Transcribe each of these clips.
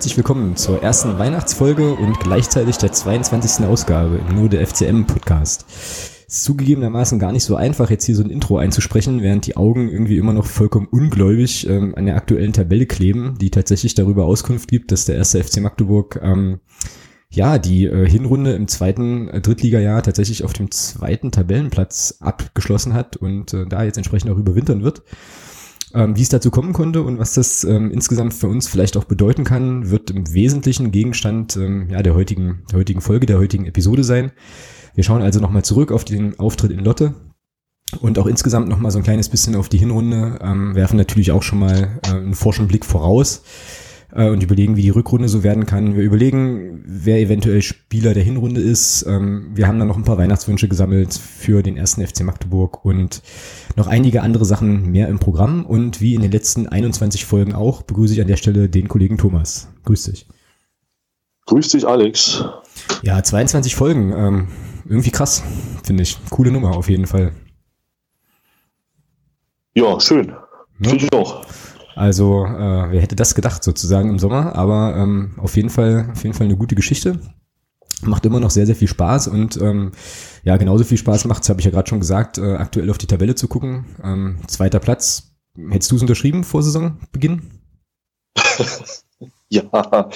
Herzlich willkommen zur ersten Weihnachtsfolge und gleichzeitig der 22. Ausgabe im Nur der FCM Podcast. Ist zugegebenermaßen gar nicht so einfach, jetzt hier so ein Intro einzusprechen, während die Augen irgendwie immer noch vollkommen ungläubig ähm, an der aktuellen Tabelle kleben, die tatsächlich darüber Auskunft gibt, dass der erste FC Magdeburg ähm, ja die äh, Hinrunde im zweiten äh, Drittligajahr tatsächlich auf dem zweiten Tabellenplatz abgeschlossen hat und äh, da jetzt entsprechend auch überwintern wird. Ähm, wie es dazu kommen konnte und was das ähm, insgesamt für uns vielleicht auch bedeuten kann, wird im Wesentlichen Gegenstand ähm, ja, der, heutigen, der heutigen Folge, der heutigen Episode sein. Wir schauen also nochmal zurück auf den Auftritt in Lotte und auch insgesamt nochmal so ein kleines bisschen auf die Hinrunde, ähm, werfen natürlich auch schon mal äh, einen forschen Blick voraus äh, und überlegen, wie die Rückrunde so werden kann. Wir überlegen, wer eventuell Spieler der Hinrunde ist. Ähm, wir haben dann noch ein paar Weihnachtswünsche gesammelt für den ersten FC Magdeburg und noch einige andere Sachen mehr im Programm. Und wie in den letzten 21 Folgen auch, begrüße ich an der Stelle den Kollegen Thomas. Grüß dich. Grüß dich, Alex. Ja, 22 Folgen. Ähm, irgendwie krass, finde ich. Coole Nummer auf jeden Fall. Ja, schön. Ja. Finde ich auch. Also, äh, wer hätte das gedacht sozusagen im Sommer, aber ähm, auf jeden Fall, auf jeden Fall eine gute Geschichte. Macht immer noch sehr, sehr viel Spaß und ähm, ja, genauso viel Spaß macht habe ich ja gerade schon gesagt, äh, aktuell auf die Tabelle zu gucken. Ähm, zweiter Platz. Hättest du es unterschrieben vor Saisonbeginn? ja,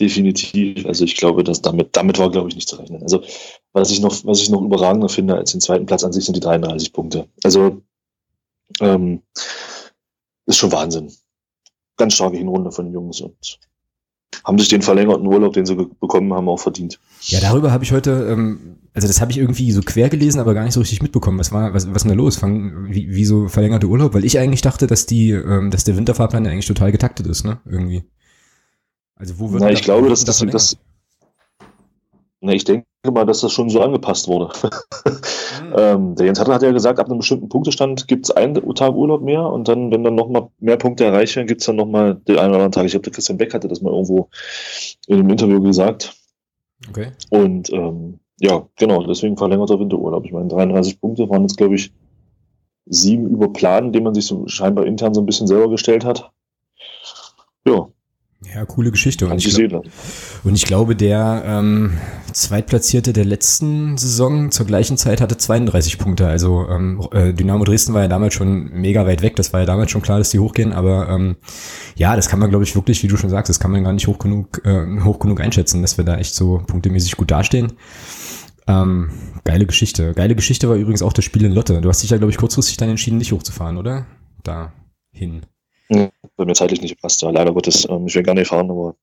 definitiv. Also ich glaube, dass damit, damit war, glaube ich, nicht zu rechnen. Also was ich noch, was ich noch überragender finde als den zweiten Platz an sich sind die 33 Punkte. Also ähm, ist schon Wahnsinn. Ganz starke Hinrunde von den Jungs und haben sich den verlängerten Urlaub, den sie bekommen haben, auch verdient. Ja, darüber habe ich heute, ähm, also das habe ich irgendwie so quer gelesen, aber gar nicht so richtig mitbekommen. Was war, was, was ist denn da los? Fang, wie, wie so verlängerte Urlaub? Weil ich eigentlich dachte, dass die, ähm, dass der Winterfahrplan eigentlich total getaktet ist, ne? Irgendwie. Also wo wird Na, ich glaube, dass das, das, na, ich denke mal, dass das schon so angepasst wurde. mhm. ähm, der Jens Hatter hat ja gesagt, ab einem bestimmten Punktestand gibt es einen Tag Urlaub mehr und dann, wenn dann nochmal mehr Punkte erreicht werden, gibt es dann nochmal den einen oder anderen Tag. Ich glaube, der Christian Beck hatte das mal irgendwo in einem Interview gesagt. Okay. Und ähm, ja, genau, deswegen verlängerter Winterurlaub. Ich meine, 33 Punkte waren jetzt, glaube ich, sieben über Plan, den man sich so scheinbar intern so ein bisschen selber gestellt hat. Ja, ja, coole Geschichte. Und ich, glaub, und ich, glaube, der ähm, Zweitplatzierte der letzten Saison zur gleichen Zeit hatte 32 Punkte. Also ähm, äh, Dynamo Dresden war ja damals schon mega weit weg. Das war ja damals schon klar, dass die hochgehen. Aber ähm, ja, das kann man, glaube ich, wirklich, wie du schon sagst, das kann man gar nicht hoch genug, äh, hoch genug einschätzen, dass wir da echt so punktemäßig gut dastehen. Ähm, geile Geschichte. Geile Geschichte war übrigens auch das Spiel in Lotte. Du hast dich ja, glaube ich, kurzfristig dann entschieden, nicht hochzufahren, oder? Da hin. Bei mir zeitlich nicht gepasst, ja, leider Gottes. Ähm, ich will gar nicht fahren, aber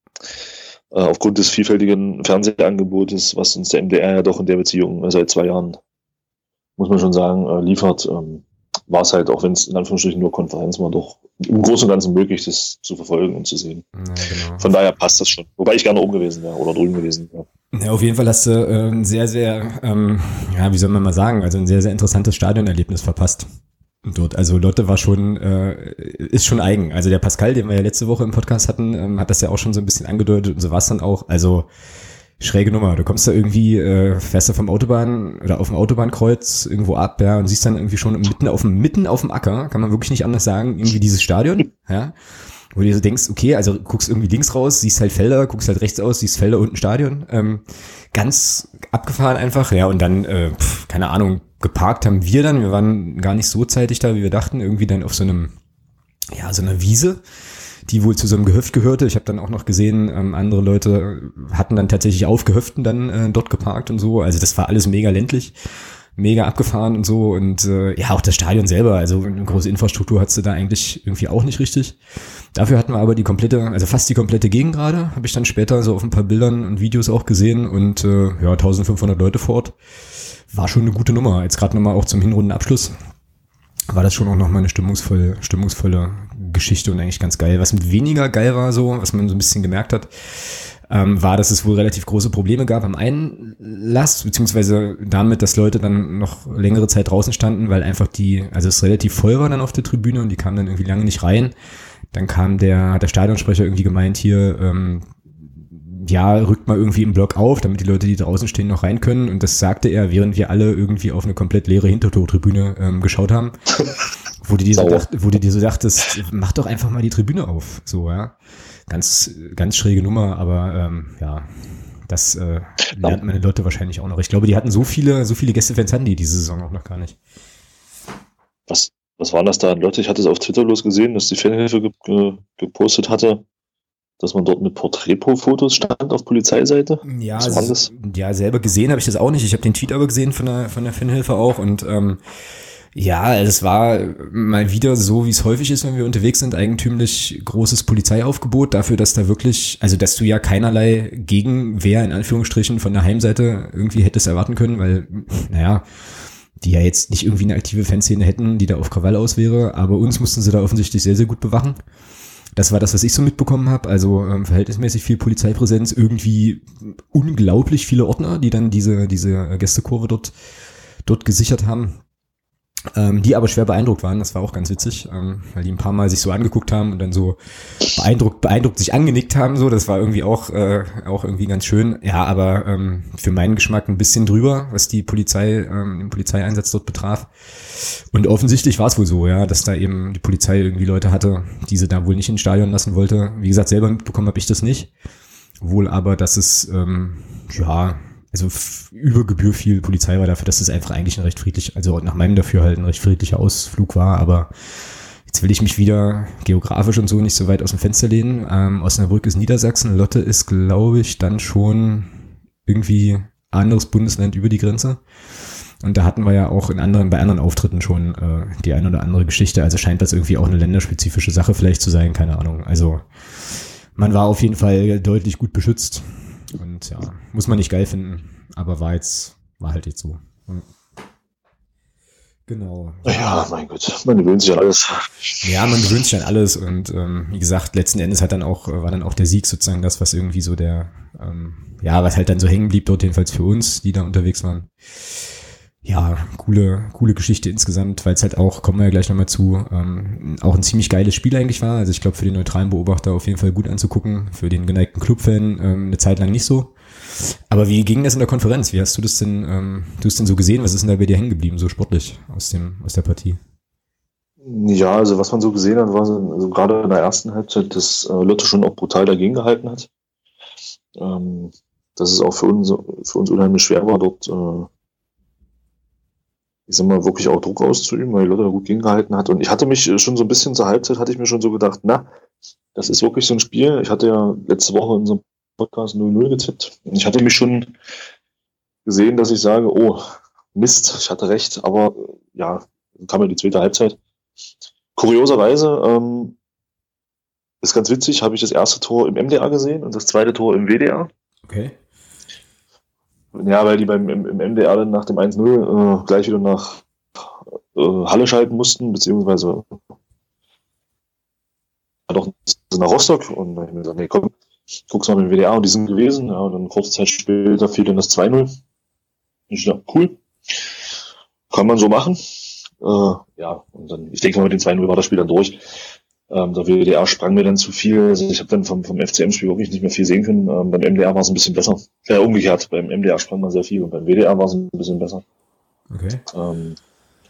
äh, aufgrund des vielfältigen Fernsehangebotes, was uns der MDR ja doch in der Beziehung äh, seit zwei Jahren, muss man schon sagen, äh, liefert, ähm, war es halt, auch wenn es in Anführungsstrichen nur Konferenz war, doch im Großen und Ganzen möglich, das zu verfolgen und zu sehen. Ja, genau. Von daher passt das schon. Wobei ich gerne oben gewesen wäre oder drüben gewesen wäre. Ja, auf jeden Fall hast du äh, ein sehr, sehr, ähm, ja, wie soll man mal sagen, also ein sehr, sehr interessantes Stadionerlebnis verpasst dort. Also Lotte war schon, äh, ist schon eigen. Also der Pascal, den wir ja letzte Woche im Podcast hatten, ähm, hat das ja auch schon so ein bisschen angedeutet und so war es dann auch. Also schräge Nummer. Du kommst da irgendwie, äh, fährst du vom Autobahn oder auf dem Autobahnkreuz irgendwo ab, ja, und siehst dann irgendwie schon mitten auf dem, mitten auf dem Acker, kann man wirklich nicht anders sagen, irgendwie dieses Stadion, ja. Wo du so denkst, okay, also guckst irgendwie links raus, siehst halt Felder, guckst halt rechts aus, siehst Felder und ein Stadion. Ähm, ganz abgefahren einfach, ja, und dann, äh, pf, keine Ahnung, geparkt haben wir dann. Wir waren gar nicht so zeitig da, wie wir dachten. Irgendwie dann auf so einem, ja, so einer Wiese, die wohl zu so einem Gehöft gehörte. Ich habe dann auch noch gesehen, ähm, andere Leute hatten dann tatsächlich auf Gehöften dann äh, dort geparkt und so. Also das war alles mega ländlich mega abgefahren und so und äh, ja auch das Stadion selber, also eine große Infrastruktur hattest du da eigentlich irgendwie auch nicht richtig. Dafür hatten wir aber die komplette, also fast die komplette Gegend gerade, habe ich dann später so auf ein paar Bildern und Videos auch gesehen und äh, ja 1500 Leute vor Ort war schon eine gute Nummer. Jetzt gerade nochmal auch zum Hinrundenabschluss war das schon auch nochmal eine stimmungsvolle, stimmungsvolle Geschichte und eigentlich ganz geil. Was weniger geil war so, was man so ein bisschen gemerkt hat, ähm, war, dass es wohl relativ große Probleme gab am Einlass, beziehungsweise damit, dass Leute dann noch längere Zeit draußen standen, weil einfach die, also es relativ voll war dann auf der Tribüne und die kamen dann irgendwie lange nicht rein. Dann kam der, hat der Stadionsprecher irgendwie gemeint hier, ähm, ja, rückt mal irgendwie im Block auf, damit die Leute, die draußen stehen, noch rein können. Und das sagte er, während wir alle irgendwie auf eine komplett leere Hintertortribüne ähm, geschaut haben. Wo du dir so, dacht, wo du dir so dachtest, mach doch einfach mal die Tribüne auf. So, ja. Ganz, ganz schräge Nummer, aber ähm, ja, das äh, lernt meine Leute wahrscheinlich auch noch. Ich glaube, die hatten so viele, so viele Gästefans hatten die diese Saison auch noch gar nicht. Was, was waren das da Leute? Ich hatte es auf Twitter bloß gesehen, dass die Fanhilfe ge ge gepostet hatte, dass man dort mit Porträtfotos stand auf Polizeiseite. Ja, also, ja, selber gesehen habe ich das auch nicht. Ich habe den Tweet aber gesehen von der, von der Fanhilfe auch und ähm, ja, es war mal wieder so, wie es häufig ist, wenn wir unterwegs sind, eigentümlich großes Polizeiaufgebot dafür, dass da wirklich, also dass du ja keinerlei Gegenwehr in Anführungsstrichen von der Heimseite irgendwie hättest erwarten können, weil, naja, die ja jetzt nicht irgendwie eine aktive Fanszene hätten, die da auf Krawall aus wäre, aber uns mussten sie da offensichtlich sehr, sehr gut bewachen. Das war das, was ich so mitbekommen habe. Also ähm, verhältnismäßig viel Polizeipräsenz, irgendwie unglaublich viele Ordner, die dann diese, diese Gästekurve dort, dort gesichert haben ähm, die aber schwer beeindruckt waren. Das war auch ganz witzig, ähm, weil die ein paar Mal sich so angeguckt haben und dann so beeindruckt, beeindruckt sich angenickt haben. So, das war irgendwie auch äh, auch irgendwie ganz schön. Ja, aber ähm, für meinen Geschmack ein bisschen drüber, was die Polizei, ähm, den Polizeieinsatz dort betraf. Und offensichtlich war es wohl so, ja, dass da eben die Polizei irgendwie Leute hatte, die sie da wohl nicht ins Stadion lassen wollte. Wie gesagt, selber mitbekommen habe ich das nicht. Wohl aber, dass es ähm, ja also über Gebühr viel Polizei war dafür, dass es einfach eigentlich ein recht friedlich, also nach meinem Dafürhalten ein recht friedlicher Ausflug war, aber jetzt will ich mich wieder geografisch und so nicht so weit aus dem Fenster lehnen. Ähm, Osnabrück ist Niedersachsen, Lotte ist, glaube ich, dann schon irgendwie anderes Bundesland über die Grenze. Und da hatten wir ja auch in anderen, bei anderen Auftritten schon äh, die eine oder andere Geschichte. Also scheint das irgendwie auch eine länderspezifische Sache vielleicht zu sein, keine Ahnung. Also man war auf jeden Fall deutlich gut beschützt. Und ja, muss man nicht geil finden, aber war jetzt, war halt jetzt so. Genau. Ja, mein Gott, man gewöhnt sich an alles. Ja, man gewöhnt sich an alles und ähm, wie gesagt, letzten Endes hat dann auch, war dann auch der Sieg sozusagen das, was irgendwie so der, ähm, ja, was halt dann so hängen blieb dort jedenfalls für uns, die da unterwegs waren ja, coole, coole Geschichte insgesamt, weil es halt auch, kommen wir ja gleich nochmal zu, ähm, auch ein ziemlich geiles Spiel eigentlich war. Also ich glaube, für den neutralen Beobachter auf jeden Fall gut anzugucken, für den geneigten Clubfan ähm, eine Zeit lang nicht so. Aber wie ging das in der Konferenz? Wie hast du das denn, ähm, du hast denn so gesehen? Was ist denn da bei dir hängen geblieben, so sportlich aus dem, aus der Partie? Ja, also was man so gesehen hat, war so, also gerade in der ersten Halbzeit, dass äh, Lotte schon auch brutal dagegen gehalten hat. Ähm, dass es auch für uns, für uns unheimlich schwer war, dort äh, ich sag mal, wirklich auch Druck auszuüben, weil Lotte da gut gegengehalten hat. Und ich hatte mich schon so ein bisschen zur Halbzeit, hatte ich mir schon so gedacht, na, das ist wirklich so ein Spiel. Ich hatte ja letzte Woche in unserem Podcast 0-0 getippt. Und ich hatte mich schon gesehen, dass ich sage, oh, Mist, ich hatte recht, aber ja, dann kam ja die zweite Halbzeit. Kurioserweise, ähm, ist ganz witzig, habe ich das erste Tor im MDR gesehen und das zweite Tor im WDR. Okay. Ja, weil die beim im, im MDR dann nach dem 1-0 äh, gleich wieder nach äh, Halle schalten mussten, beziehungsweise doch nach Rostock und dann ich mir gesagt, nee, komm, guck's mal mit dem WDR und die sind gewesen. Ja, und dann kurze Zeit später fiel dann das 2-0. Ich dachte, cool. Kann man so machen. Äh, ja, und dann, ich denke mal, mit den 2-0 war das Spiel dann durch. Ähm, der WDR sprang mir dann zu viel. Also ich habe dann vom, vom FCM-Spiel wirklich nicht mehr viel sehen können. Ähm, beim MDR war es ein bisschen besser. Äh, umgekehrt, beim MDR sprang man sehr viel und beim WDR war es ein bisschen besser. Okay. Ähm,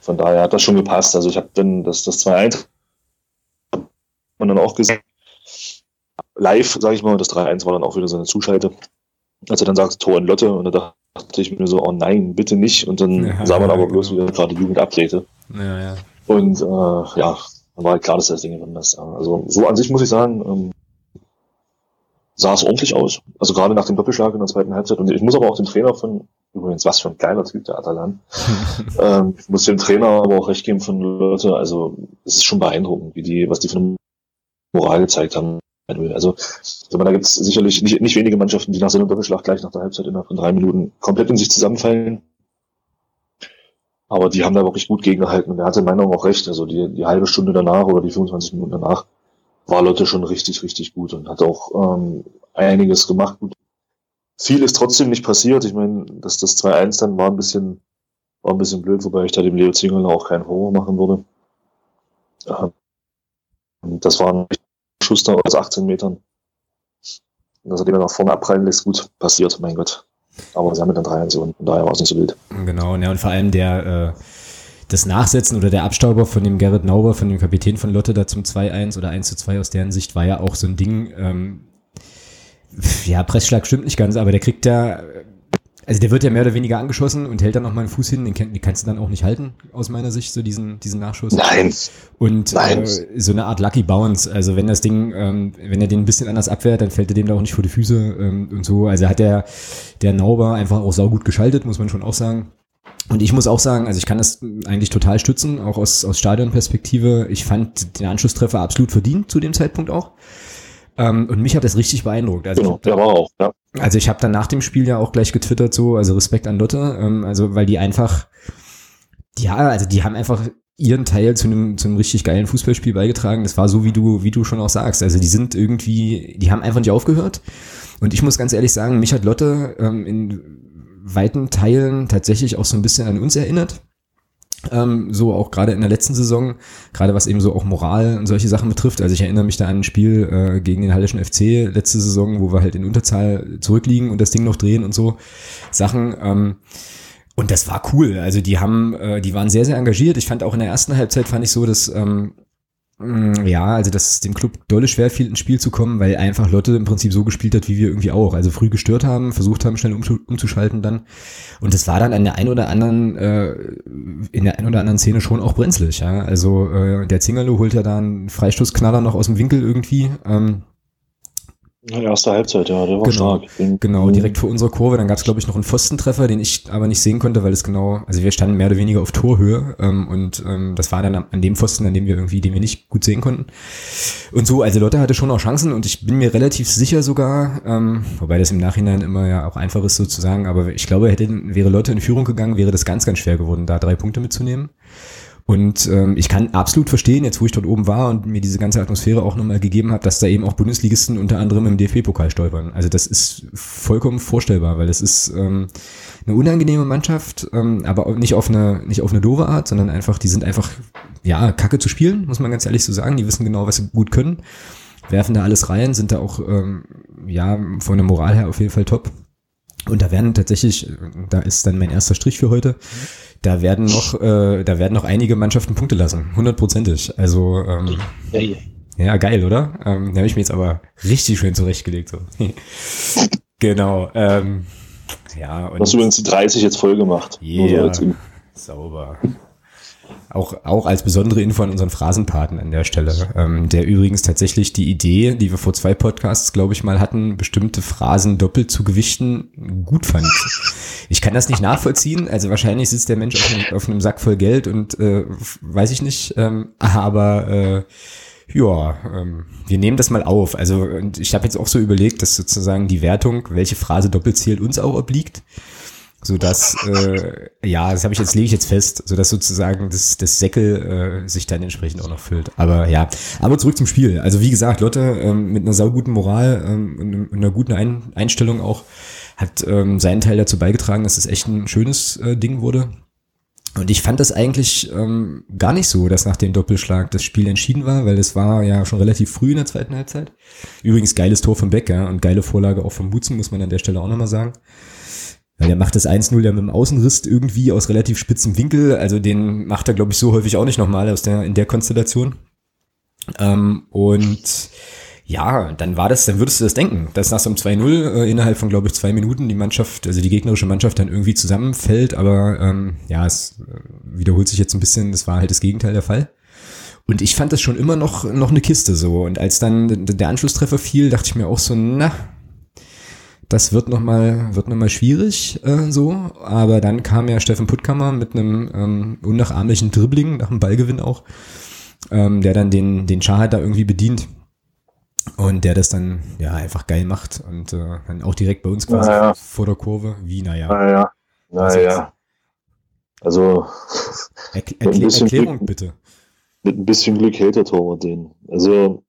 von daher hat das schon gepasst. Also ich habe dann das, das 2-1 und dann auch gesagt, live, sage ich mal, das 3-1 war dann auch wieder so eine Zuschalte. Als er dann sagt, Tor in Lotte und da dachte ich mir so, oh nein, bitte nicht. Und dann ja, sah man ja, aber bloß, genau. wie er gerade Jugend abdrehte. Ja, ja. Und äh, ja, war halt klar, dass das Ding drin ist. Also so an sich muss ich sagen, ähm, sah es ordentlich aus. Also gerade nach dem Doppelschlag in der zweiten Halbzeit. Und ich muss aber auch dem Trainer von, übrigens, was für ein geiler Typ, der Atalan. ähm, ich muss dem Trainer aber auch recht geben von Leute. Also es ist schon beeindruckend, wie die, was die für eine Moral gezeigt haben. Also, also da gibt es sicherlich nicht, nicht wenige Mannschaften, die nach so einem Doppelschlag gleich nach der Halbzeit innerhalb von drei Minuten komplett in sich zusammenfallen. Aber die haben da wirklich gut gegengehalten und er hatte in meiner Meinung auch recht. Also die, die halbe Stunde danach oder die 25 Minuten danach war Lotte schon richtig, richtig gut und hat auch ähm, einiges gemacht. Gut. Viel ist trotzdem nicht passiert. Ich meine, dass das 2-1 dann war ein bisschen, war ein bisschen blöd, wobei ich da dem Leo Zingel auch keinen Horror machen würde. Ähm, das war ein Schuster aus 18 Metern. dass er den nach vorne abprallen lässt, gut passiert, mein Gott. Aber sie haben dann drei Aktionen, von daher war es nicht so wild. Genau, ja, und vor allem der, äh, das Nachsetzen oder der Abstauber von dem Gerrit Nauber, von dem Kapitän von Lotte da zum 2-1 oder 1-2 aus deren Sicht war ja auch so ein Ding, ähm, ja, Pressschlag stimmt nicht ganz, aber der kriegt ja also der wird ja mehr oder weniger angeschossen und hält dann noch mal einen Fuß hin, den, den kannst du dann auch nicht halten, aus meiner Sicht, so diesen, diesen Nachschuss. Nein. Und Nein. Äh, so eine Art Lucky Bounce. Also wenn das Ding, ähm, wenn er den ein bisschen anders abwehrt, dann fällt er dem da auch nicht vor die Füße ähm, und so. Also hat der, der Nauber einfach auch saugut geschaltet, muss man schon auch sagen. Und ich muss auch sagen, also ich kann das eigentlich total stützen, auch aus, aus Stadionperspektive. Ich fand den Anschlusstreffer absolut verdient zu dem Zeitpunkt auch. Ähm, und mich hat das richtig beeindruckt. Also genau, der war auch, ja. Also ich habe dann nach dem Spiel ja auch gleich getwittert so, also Respekt an Lotte, ähm, also weil die einfach, ja, also die haben einfach ihren Teil zu einem, zu einem richtig geilen Fußballspiel beigetragen. Das war so, wie du, wie du schon auch sagst. Also die sind irgendwie, die haben einfach nicht aufgehört. Und ich muss ganz ehrlich sagen, mich hat Lotte ähm, in weiten Teilen tatsächlich auch so ein bisschen an uns erinnert. Ähm, so auch gerade in der letzten Saison, gerade was eben so auch Moral und solche Sachen betrifft. Also ich erinnere mich da an ein Spiel äh, gegen den Hallischen FC letzte Saison, wo wir halt in Unterzahl zurückliegen und das Ding noch drehen und so Sachen. Ähm, und das war cool. Also die haben, äh, die waren sehr, sehr engagiert. Ich fand auch in der ersten Halbzeit fand ich so, dass ähm, ja, also dass es dem Club dolle schwer fiel, ins Spiel zu kommen, weil einfach Lotte im Prinzip so gespielt hat, wie wir irgendwie auch. Also früh gestört haben, versucht haben, schnell umzuschalten dann. Und das war dann an der einen oder anderen, äh, in der einen oder anderen Szene schon auch brenzlig. Ja? Also äh, der Zingerlo holt ja da einen Freistoßknaller noch aus dem Winkel irgendwie. Ähm, erste Halbzeit, ja, der war genau, stark. Den, genau, direkt vor unserer Kurve. Dann gab es, glaube ich, noch einen Pfostentreffer, den ich aber nicht sehen konnte, weil es genau, also wir standen mehr oder weniger auf Torhöhe ähm, und ähm, das war dann an dem Pfosten, an dem wir irgendwie, den wir nicht gut sehen konnten. Und so, also Lotte hatte schon auch Chancen und ich bin mir relativ sicher sogar, ähm, wobei das im Nachhinein immer ja auch einfach ist sozusagen, aber ich glaube, hätte, wäre Lotte in Führung gegangen, wäre das ganz, ganz schwer geworden, da drei Punkte mitzunehmen. Und ähm, ich kann absolut verstehen, jetzt wo ich dort oben war und mir diese ganze Atmosphäre auch nochmal gegeben habe, dass da eben auch Bundesligisten unter anderem im DFB-Pokal stolpern. Also das ist vollkommen vorstellbar, weil das ist ähm, eine unangenehme Mannschaft, ähm, aber nicht auf eine nicht auf eine doofe Art, sondern einfach, die sind einfach ja kacke zu spielen, muss man ganz ehrlich so sagen. Die wissen genau, was sie gut können, werfen da alles rein, sind da auch ähm, ja von der Moral her auf jeden Fall top. Und da werden tatsächlich, da ist dann mein erster Strich für heute. Da werden noch, äh, da werden noch einige Mannschaften Punkte lassen, hundertprozentig. Also ähm, ja, ja, geil, oder? Ähm, da habe ich mir jetzt aber richtig schön zurechtgelegt. So. genau. Ähm, ja. Und Hast du übrigens die 30 jetzt voll gemacht? Yeah, so sauber. Auch, auch als besondere Info an unseren Phrasenpaten an der Stelle, ähm, der übrigens tatsächlich die Idee, die wir vor zwei Podcasts, glaube ich, mal hatten, bestimmte Phrasen doppelt zu gewichten, gut fand. Ich kann das nicht nachvollziehen, also wahrscheinlich sitzt der Mensch auf einem, auf einem Sack voll Geld und äh, weiß ich nicht, ähm, aber äh, ja, ähm, wir nehmen das mal auf. Also und ich habe jetzt auch so überlegt, dass sozusagen die Wertung, welche Phrase doppelt zählt, uns auch obliegt so dass äh, ja, das habe ich jetzt lege ich jetzt fest, so dass sozusagen das, das Säckel äh, sich dann entsprechend auch noch füllt. Aber ja, aber zurück zum Spiel. Also wie gesagt, Lotte ähm, mit einer sauguten Moral ähm, und einer guten Ein Einstellung auch hat ähm, seinen Teil dazu beigetragen, dass es echt ein schönes äh, Ding wurde. Und ich fand das eigentlich ähm, gar nicht so, dass nach dem Doppelschlag das Spiel entschieden war, weil das war ja schon relativ früh in der zweiten Halbzeit. Übrigens geiles Tor von Beck, ja, und geile Vorlage auch von Butzen, muss man an der Stelle auch nochmal sagen. Ja, der macht das 1-0 ja mit dem Außenriss irgendwie aus relativ spitzem Winkel. Also den macht er, glaube ich, so häufig auch nicht nochmal aus der, in der Konstellation. Ähm, und ja, dann war das, dann würdest du das denken, dass nach so einem 2-0 äh, innerhalb von, glaube ich, zwei Minuten die Mannschaft, also die gegnerische Mannschaft dann irgendwie zusammenfällt. Aber ähm, ja, es äh, wiederholt sich jetzt ein bisschen, das war halt das Gegenteil der Fall. Und ich fand das schon immer noch, noch eine Kiste so. Und als dann der Anschlusstreffer fiel, dachte ich mir auch so, na, das wird nochmal wird noch mal schwierig äh, so, aber dann kam ja Steffen Puttkammer mit einem ähm, unnachahmlichen Dribbling, nach dem Ballgewinn auch, ähm, der dann den, den Schahad da irgendwie bedient und der das dann ja einfach geil macht und äh, dann auch direkt bei uns quasi naja. vor der Kurve, wie naja. Naja, naja. Also Erkl Erklä Erklärung Glück, bitte. Mit ein bisschen Glück hält der Torwart den. Also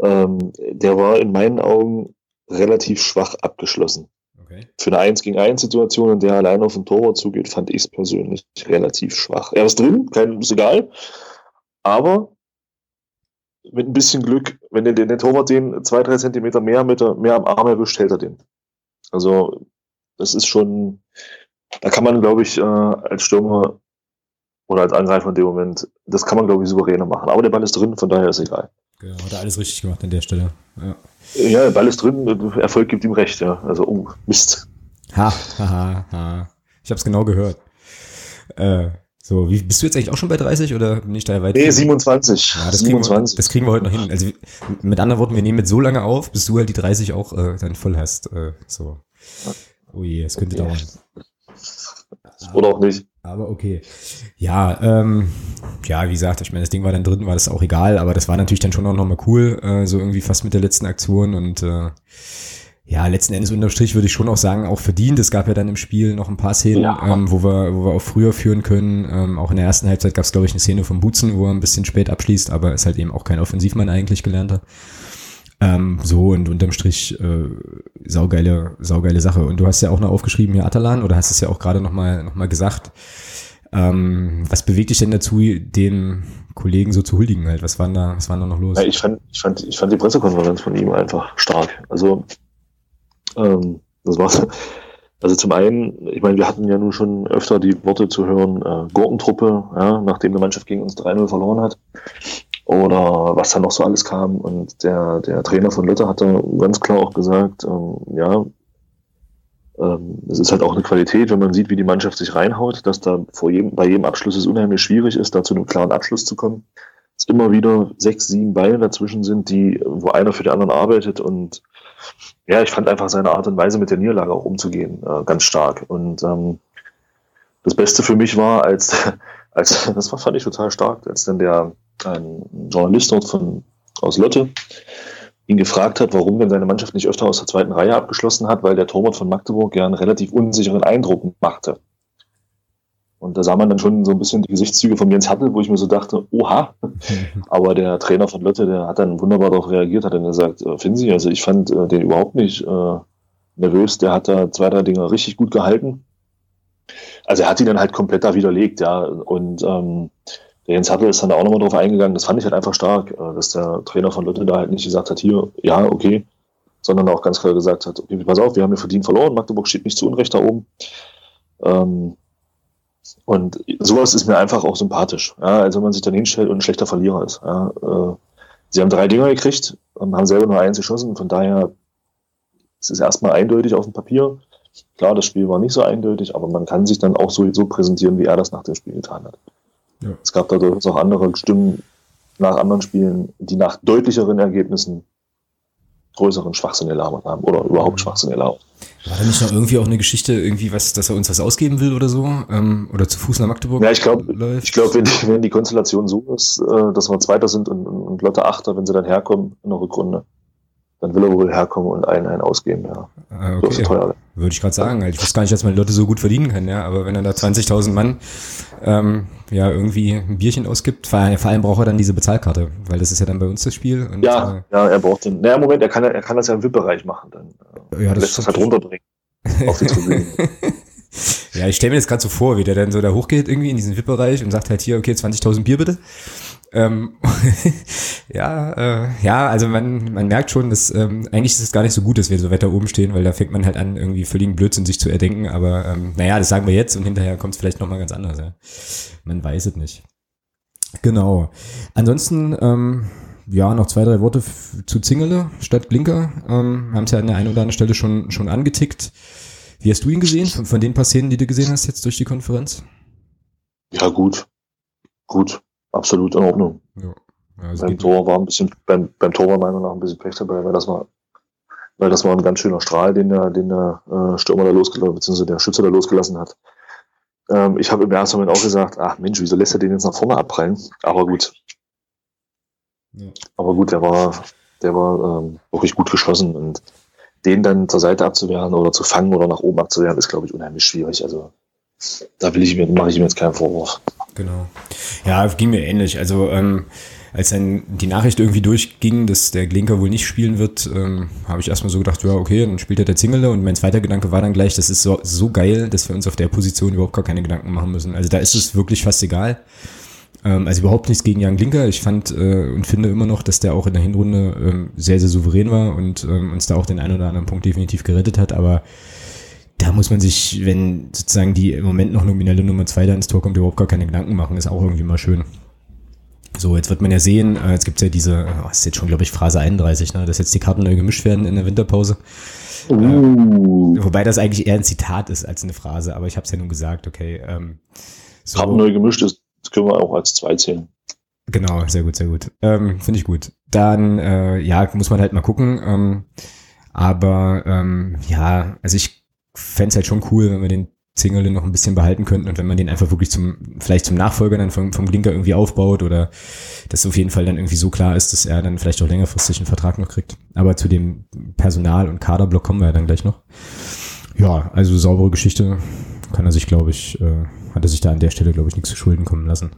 ähm, der war in meinen Augen relativ schwach abgeschlossen. Okay. Für eine 1 gegen 1 Situation, in der er allein auf den Torwart zugeht, fand ich es persönlich relativ schwach. Er ist drin, kein, ist egal. Aber mit ein bisschen Glück, wenn der, der Torwart den zwei, drei Zentimeter mehr, mit mehr am Arm erwischt, hält er den. Also, das ist schon, da kann man, glaube ich, äh, als Stürmer oder als Angreifer in dem Moment, das kann man, glaube ich, souveräner machen. Aber der Ball ist drin, von daher ist egal. Genau, hat er alles richtig gemacht an der Stelle. Ja, ja der Ball ist drin, Erfolg gibt ihm recht, ja. Also, oh, Mist. Ha, ha, ha, ha. Ich habe es genau gehört. Äh, so, wie, bist du jetzt eigentlich auch schon bei 30 oder bin ich da weit? Nee, 27. Ja, das, 27. Kriegen wir, das kriegen wir heute noch hin. Also mit anderen Worten, wir nehmen jetzt so lange auf, bis du halt die 30 auch äh, dann voll hast. Äh, so. Oh je, es könnte okay. dauern. Oder auch nicht. Aber okay. Ja, ähm, ja, wie gesagt, ich meine, das Ding war dann drin, war das auch egal, aber das war natürlich dann schon auch nochmal cool, äh, so irgendwie fast mit der letzten Aktion und äh, ja, letzten Endes unterm Strich würde ich schon auch sagen, auch verdient. Es gab ja dann im Spiel noch ein paar Szenen, ja. ähm, wo wir, wo wir auch früher führen können. Ähm, auch in der ersten Halbzeit gab es, glaube ich, eine Szene von Butzen, wo er ein bisschen spät abschließt, aber ist halt eben auch kein Offensivmann eigentlich gelernter. Ähm, so und unterm Strich äh, saugeile, saugeile Sache. Und du hast ja auch noch aufgeschrieben hier Atalan oder hast es ja auch gerade nochmal noch mal gesagt. Ähm, was bewegt dich denn dazu, den Kollegen so zu huldigen halt? Was war da, was war da noch los? Ja, ich fand, ich fand, ich fand die Pressekonferenz von ihm einfach stark. Also, ähm, das war's. Also zum einen, ich meine, wir hatten ja nun schon öfter die Worte zu hören, äh, Gurkentruppe, ja, nachdem die Mannschaft gegen uns 3-0 verloren hat oder was da noch so alles kam. Und der, der Trainer von Luther hatte ganz klar auch gesagt, ähm, ja, ähm, es ist halt auch eine Qualität, wenn man sieht, wie die Mannschaft sich reinhaut, dass da vor jedem, bei jedem Abschluss es unheimlich schwierig ist, da zu einem klaren Abschluss zu kommen. Es immer wieder sechs, sieben Beine dazwischen sind, die, wo einer für den anderen arbeitet und ja, ich fand einfach seine Art und Weise mit der Niederlage auch umzugehen äh, ganz stark. Und ähm, das Beste für mich war, als, als das fand ich total stark, als dann der ein Journalist dort von, aus Lotte ihn gefragt hat, warum denn seine Mannschaft nicht öfter aus der zweiten Reihe abgeschlossen hat, weil der Torwart von Magdeburg ja einen relativ unsicheren Eindruck machte. Und da sah man dann schon so ein bisschen die Gesichtszüge von Jens Hattel, wo ich mir so dachte, oha. Aber der Trainer von Lotte, der hat dann wunderbar darauf reagiert, hat dann gesagt, äh, finden Sie, also ich fand äh, den überhaupt nicht äh, nervös, der hat da zwei, drei Dinge richtig gut gehalten. Also er hat die dann halt komplett da widerlegt, ja. Und ähm, Jens Hattel ist dann auch nochmal drauf eingegangen. Das fand ich halt einfach stark, äh, dass der Trainer von Lotte da halt nicht gesagt hat, hier, ja, okay, sondern auch ganz klar gesagt hat, okay, pass auf, wir haben hier verdient verloren, Magdeburg steht nicht zu Unrecht da oben. Ähm, und sowas ist mir einfach auch sympathisch. Ja, also wenn man sich dann hinstellt und ein schlechter Verlierer ist. Ja, äh, sie haben drei Dinger gekriegt und haben selber nur eins geschossen. Von daher ist es erstmal eindeutig auf dem Papier. Klar, das Spiel war nicht so eindeutig, aber man kann sich dann auch so, so präsentieren, wie er das nach dem Spiel getan hat. Ja. Es gab da durchaus auch andere Stimmen nach anderen Spielen, die nach deutlicheren Ergebnissen größeren Schwachsinn gelabert haben oder überhaupt mhm. Schwachsinn gelabert. War da nicht noch irgendwie auch eine Geschichte, irgendwie was, dass er uns was ausgeben will oder so? Ähm, oder zu Fuß nach Magdeburg? Ja, ich glaube, ich glaube, wenn, wenn, die Konstellation so ist, äh, dass wir Zweiter sind und, und Lotte Achter, wenn sie dann herkommen in der Rückrunde, dann will er wohl herkommen und einen, einen ausgeben, ja. Ah, okay. So teuer. Würde ich gerade sagen. Ich wusste gar nicht, dass man Leute so gut verdienen kann, ja. Aber wenn er da 20.000 Mann ähm, ja irgendwie ein Bierchen ausgibt, vor allem, braucht er dann diese Bezahlkarte, weil das ist ja dann bei uns das Spiel. Und, ja, äh, ja, er braucht den. Naja, Moment, er kann, er kann das ja im VIP-Bereich machen. Dann ja, das lässt das halt runterbringen auf die Tribüne. ja, ich stelle mir das gerade so vor, wie der dann so da hochgeht irgendwie in diesen VIP-Bereich und sagt halt hier, okay, 20.000 Bier bitte. Ähm, ja, äh, ja, also man, man merkt schon, dass ähm, eigentlich ist es gar nicht so gut, dass wir so weiter oben stehen, weil da fängt man halt an, irgendwie völligen Blödsinn sich zu erdenken. Aber ähm, naja, das sagen wir jetzt und hinterher kommt es vielleicht nochmal ganz anders. Ja. Man weiß es nicht. Genau. Ansonsten, ähm, ja, noch zwei, drei Worte zu Zingele statt Blinker. Ähm, haben es ja an der einen oder anderen Stelle schon, schon angetickt. Wie hast du ihn gesehen, von, von den paar Szenen, die du gesehen hast jetzt durch die Konferenz? Ja, gut. Gut absolut in Ordnung. Ja. Also beim Tor war ein bisschen, beim, beim Tor war meiner nach ein bisschen Pech dabei, weil das war, weil das war ein ganz schöner Strahl, den der, den der äh, Stürmer da losgelassen, beziehungsweise der Schütze da losgelassen hat. Ähm, ich habe im ersten Moment auch gesagt, ach Mensch, wieso lässt er den jetzt nach vorne abprallen? Aber gut. Ja. Aber gut, der war, der war ähm, wirklich gut geschossen und den dann zur Seite abzuwehren oder zu fangen oder nach oben abzuwehren, ist, glaube ich, unheimlich schwierig. Also da will ich mir, mache ich mir jetzt keinen Vorwurf. Genau. Ja, ging mir ähnlich. Also ähm, als dann die Nachricht irgendwie durchging, dass der Glinker wohl nicht spielen wird, ähm, habe ich erstmal so gedacht, ja, okay, dann spielt er der Zingele. Und mein zweiter Gedanke war dann gleich, das ist so, so geil, dass wir uns auf der Position überhaupt gar keine Gedanken machen müssen. Also da ist es wirklich fast egal. Ähm, also überhaupt nichts gegen Jan Glinker. Ich fand äh, und finde immer noch, dass der auch in der Hinrunde ähm, sehr, sehr souverän war und ähm, uns da auch den einen oder anderen Punkt definitiv gerettet hat. Aber da muss man sich, wenn sozusagen die im Moment noch nominelle Nummer zwei da ins Tor kommt, überhaupt gar keine Gedanken machen, ist auch irgendwie mal schön. So, jetzt wird man ja sehen, äh, jetzt gibt es ja diese, oh, ist jetzt schon, glaube ich, Phrase 31, ne, dass jetzt die Karten neu gemischt werden in der Winterpause. Uh. Äh, wobei das eigentlich eher ein Zitat ist als eine Phrase, aber ich habe es ja nun gesagt, okay. Ähm, so. Karten neu gemischt ist, das können wir auch als zwei zählen. Genau, sehr gut, sehr gut. Ähm, Finde ich gut. Dann, äh, ja, muss man halt mal gucken. Ähm, aber ähm, ja, also ich fände es halt schon cool, wenn wir den Zingerle noch ein bisschen behalten könnten und wenn man den einfach wirklich zum, vielleicht zum Nachfolger dann vom, vom Glinker irgendwie aufbaut oder das auf jeden Fall dann irgendwie so klar ist, dass er dann vielleicht auch längerfristig einen Vertrag noch kriegt. Aber zu dem Personal- und Kaderblock kommen wir ja dann gleich noch. Ja, also saubere Geschichte kann er sich, glaube ich, äh, hat er sich da an der Stelle, glaube ich, nichts zu Schulden kommen lassen.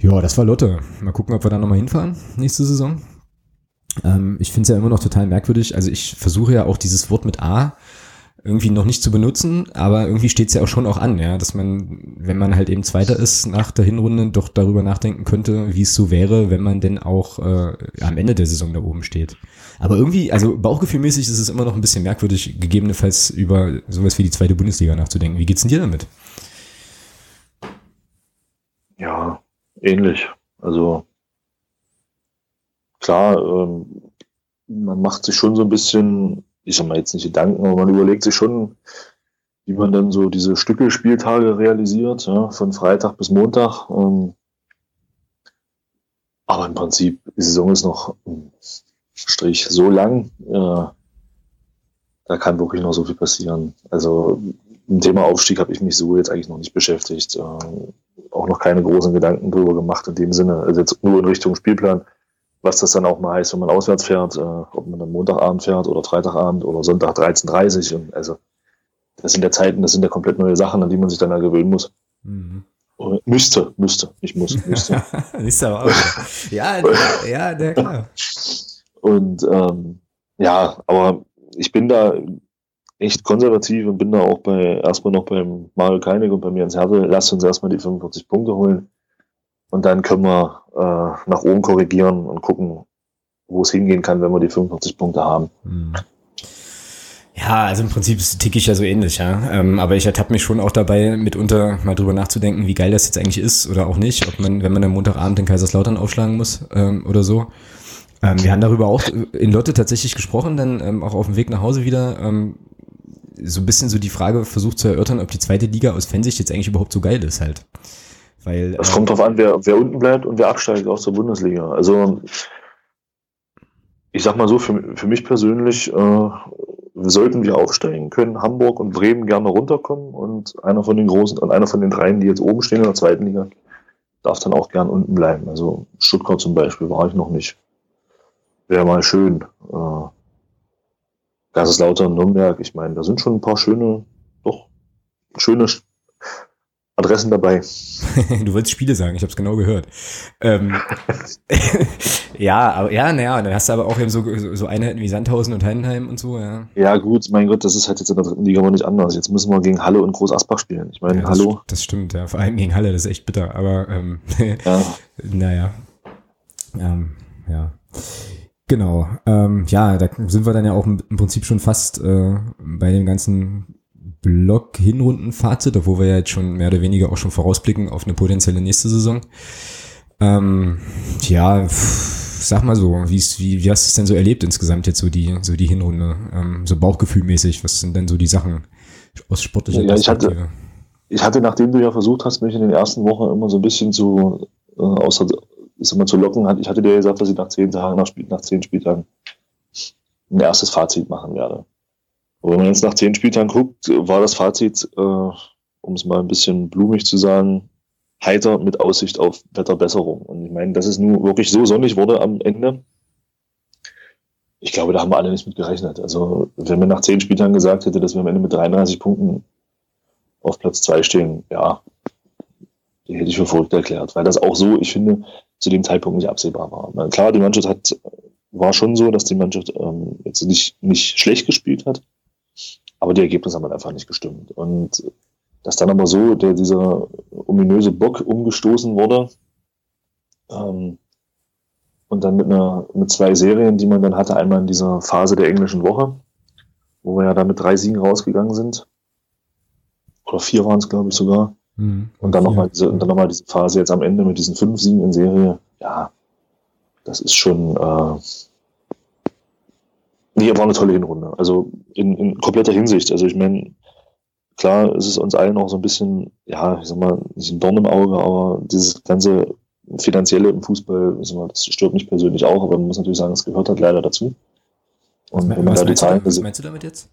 Ja, das war Lotte. Mal gucken, ob wir da nochmal hinfahren nächste Saison. Ähm, ich finde es ja immer noch total merkwürdig. Also ich versuche ja auch dieses Wort mit A irgendwie noch nicht zu benutzen, aber irgendwie steht es ja auch schon auch an, ja, dass man, wenn man halt eben Zweiter ist nach der Hinrunde, doch darüber nachdenken könnte, wie es so wäre, wenn man denn auch äh, am Ende der Saison da oben steht. Aber irgendwie, also bauchgefühlmäßig ist es immer noch ein bisschen merkwürdig, gegebenenfalls über sowas wie die zweite Bundesliga nachzudenken. Wie geht's denn dir damit? Ja, ähnlich. Also klar, ähm, man macht sich schon so ein bisschen, ich sag mal jetzt nicht Gedanken, aber man überlegt sich schon, wie man dann so diese Stücke-Spieltage realisiert, ja, von Freitag bis Montag. Ähm, aber im Prinzip, die Saison ist noch Strich so lang, äh, da kann wirklich noch so viel passieren. Also im Thema Aufstieg habe ich mich so jetzt eigentlich noch nicht beschäftigt. Äh, auch noch keine großen Gedanken drüber gemacht in dem Sinne. Also jetzt nur in Richtung Spielplan, was das dann auch mal heißt, wenn man auswärts fährt, äh, ob man dann Montagabend fährt oder Freitagabend oder Sonntag 13.30 Uhr. Und also das sind ja Zeiten, das sind ja komplett neue Sachen, an die man sich dann ja gewöhnen muss. Mhm. Müsste, müsste, nicht muss, müsste. Ist aber auch. ja, ja, der klar. Und ähm, ja, aber ich bin da echt konservativ und bin da auch bei erstmal noch beim Mario Keinig und bei mir ins Hertel. Lasst uns erstmal die 45 Punkte holen und dann können wir äh, nach oben korrigieren und gucken, wo es hingehen kann, wenn wir die 45 Punkte haben. Hm. Ja, also im Prinzip ticke ich ja so ähnlich, ja. Ähm, aber ich ertappe mich schon auch dabei, mitunter mal drüber nachzudenken, wie geil das jetzt eigentlich ist oder auch nicht, ob man, wenn man am Montagabend in Kaiserslautern aufschlagen muss ähm, oder so. Ähm, wir haben darüber auch in Lotte tatsächlich gesprochen, dann ähm, auch auf dem Weg nach Hause wieder. Ähm, so ein bisschen so die Frage versucht zu erörtern, ob die zweite Liga aus Fansicht jetzt eigentlich überhaupt so geil ist halt. Weil, es äh, kommt darauf an, wer, wer unten bleibt und wer absteigt aus der Bundesliga. Also ich sag mal so, für, für mich persönlich äh, sollten wir aufsteigen, können Hamburg und Bremen gerne runterkommen und einer von den großen und einer von den dreien, die jetzt oben stehen in der zweiten Liga, darf dann auch gern unten bleiben. Also Stuttgart zum Beispiel war ich noch nicht. Wäre mal schön. Äh, Kaiserslautern, Nürnberg, ich meine, da sind schon ein paar schöne, doch schöne Adressen dabei. du wolltest Spiele sagen, ich habe es genau gehört. Ähm, ja, aber ja, naja, dann hast du aber auch eben so, so Einheiten wie Sandhausen und Heidenheim und so, ja. Ja, gut, mein Gott, das ist halt jetzt in der dritten Liga aber nicht anders. Jetzt müssen wir gegen Halle und Groß Asbach spielen. Ich meine, ja, Hallo. Das stimmt, ja. Vor allem gegen Halle, das ist echt bitter, aber ähm, ja. naja. Ähm, ja. Genau. Ähm, ja, da sind wir dann ja auch im Prinzip schon fast äh, bei dem ganzen Block Hinrundenfazit, obwohl wir ja jetzt schon mehr oder weniger auch schon vorausblicken auf eine potenzielle nächste Saison. Ähm, ja, sag mal so, wie, wie, hast du es denn so erlebt insgesamt jetzt so die, so die Hinrunde? Ähm, so bauchgefühlmäßig, was sind denn so die Sachen aus sportlicher ja, ich hatte, ich hatte, nachdem du ja versucht hast, mich in den ersten Wochen immer so ein bisschen zu, äh, außer ist immer zu locken. Ich hatte dir gesagt, dass ich nach zehn Tagen, nach, nach zehn Spieltagen ein erstes Fazit machen werde. Und wenn man jetzt nach zehn Spieltagen guckt, war das Fazit, äh, um es mal ein bisschen blumig zu sagen, heiter mit Aussicht auf Wetterbesserung. Und ich meine, dass es nun wirklich so sonnig wurde am Ende, ich glaube, da haben wir alle nicht mit gerechnet. Also, wenn man nach zehn Spieltagen gesagt hätte, dass wir am Ende mit 33 Punkten auf Platz zwei stehen, ja, die hätte ich für verrückt erklärt, weil das auch so, ich finde, zu dem Zeitpunkt nicht absehbar war. Klar, die Mannschaft hat, war schon so, dass die Mannschaft ähm, jetzt nicht, nicht schlecht gespielt hat, aber die Ergebnisse haben halt einfach nicht gestimmt. Und dass dann aber so der, dieser ominöse Bock umgestoßen wurde ähm, und dann mit, einer, mit zwei Serien, die man dann hatte, einmal in dieser Phase der englischen Woche, wo wir ja da mit drei Siegen rausgegangen sind oder vier waren es, glaube ich, sogar. Mhm. Und dann nochmal diese, und dann noch mal diese Phase jetzt am Ende mit diesen fünf Siegen in Serie. Ja, das ist schon, äh, nee, war eine tolle Hinrunde. Also in, in kompletter Hinsicht. Also ich meine, klar ist es uns allen auch so ein bisschen, ja, ich sag mal, nicht ein Dorn im Auge, aber dieses ganze finanzielle im Fußball, ich sag mal, das stört mich persönlich auch, aber man muss natürlich sagen, es gehört halt leider dazu. Und was wenn man da die Zahlen. Was meinst du damit jetzt?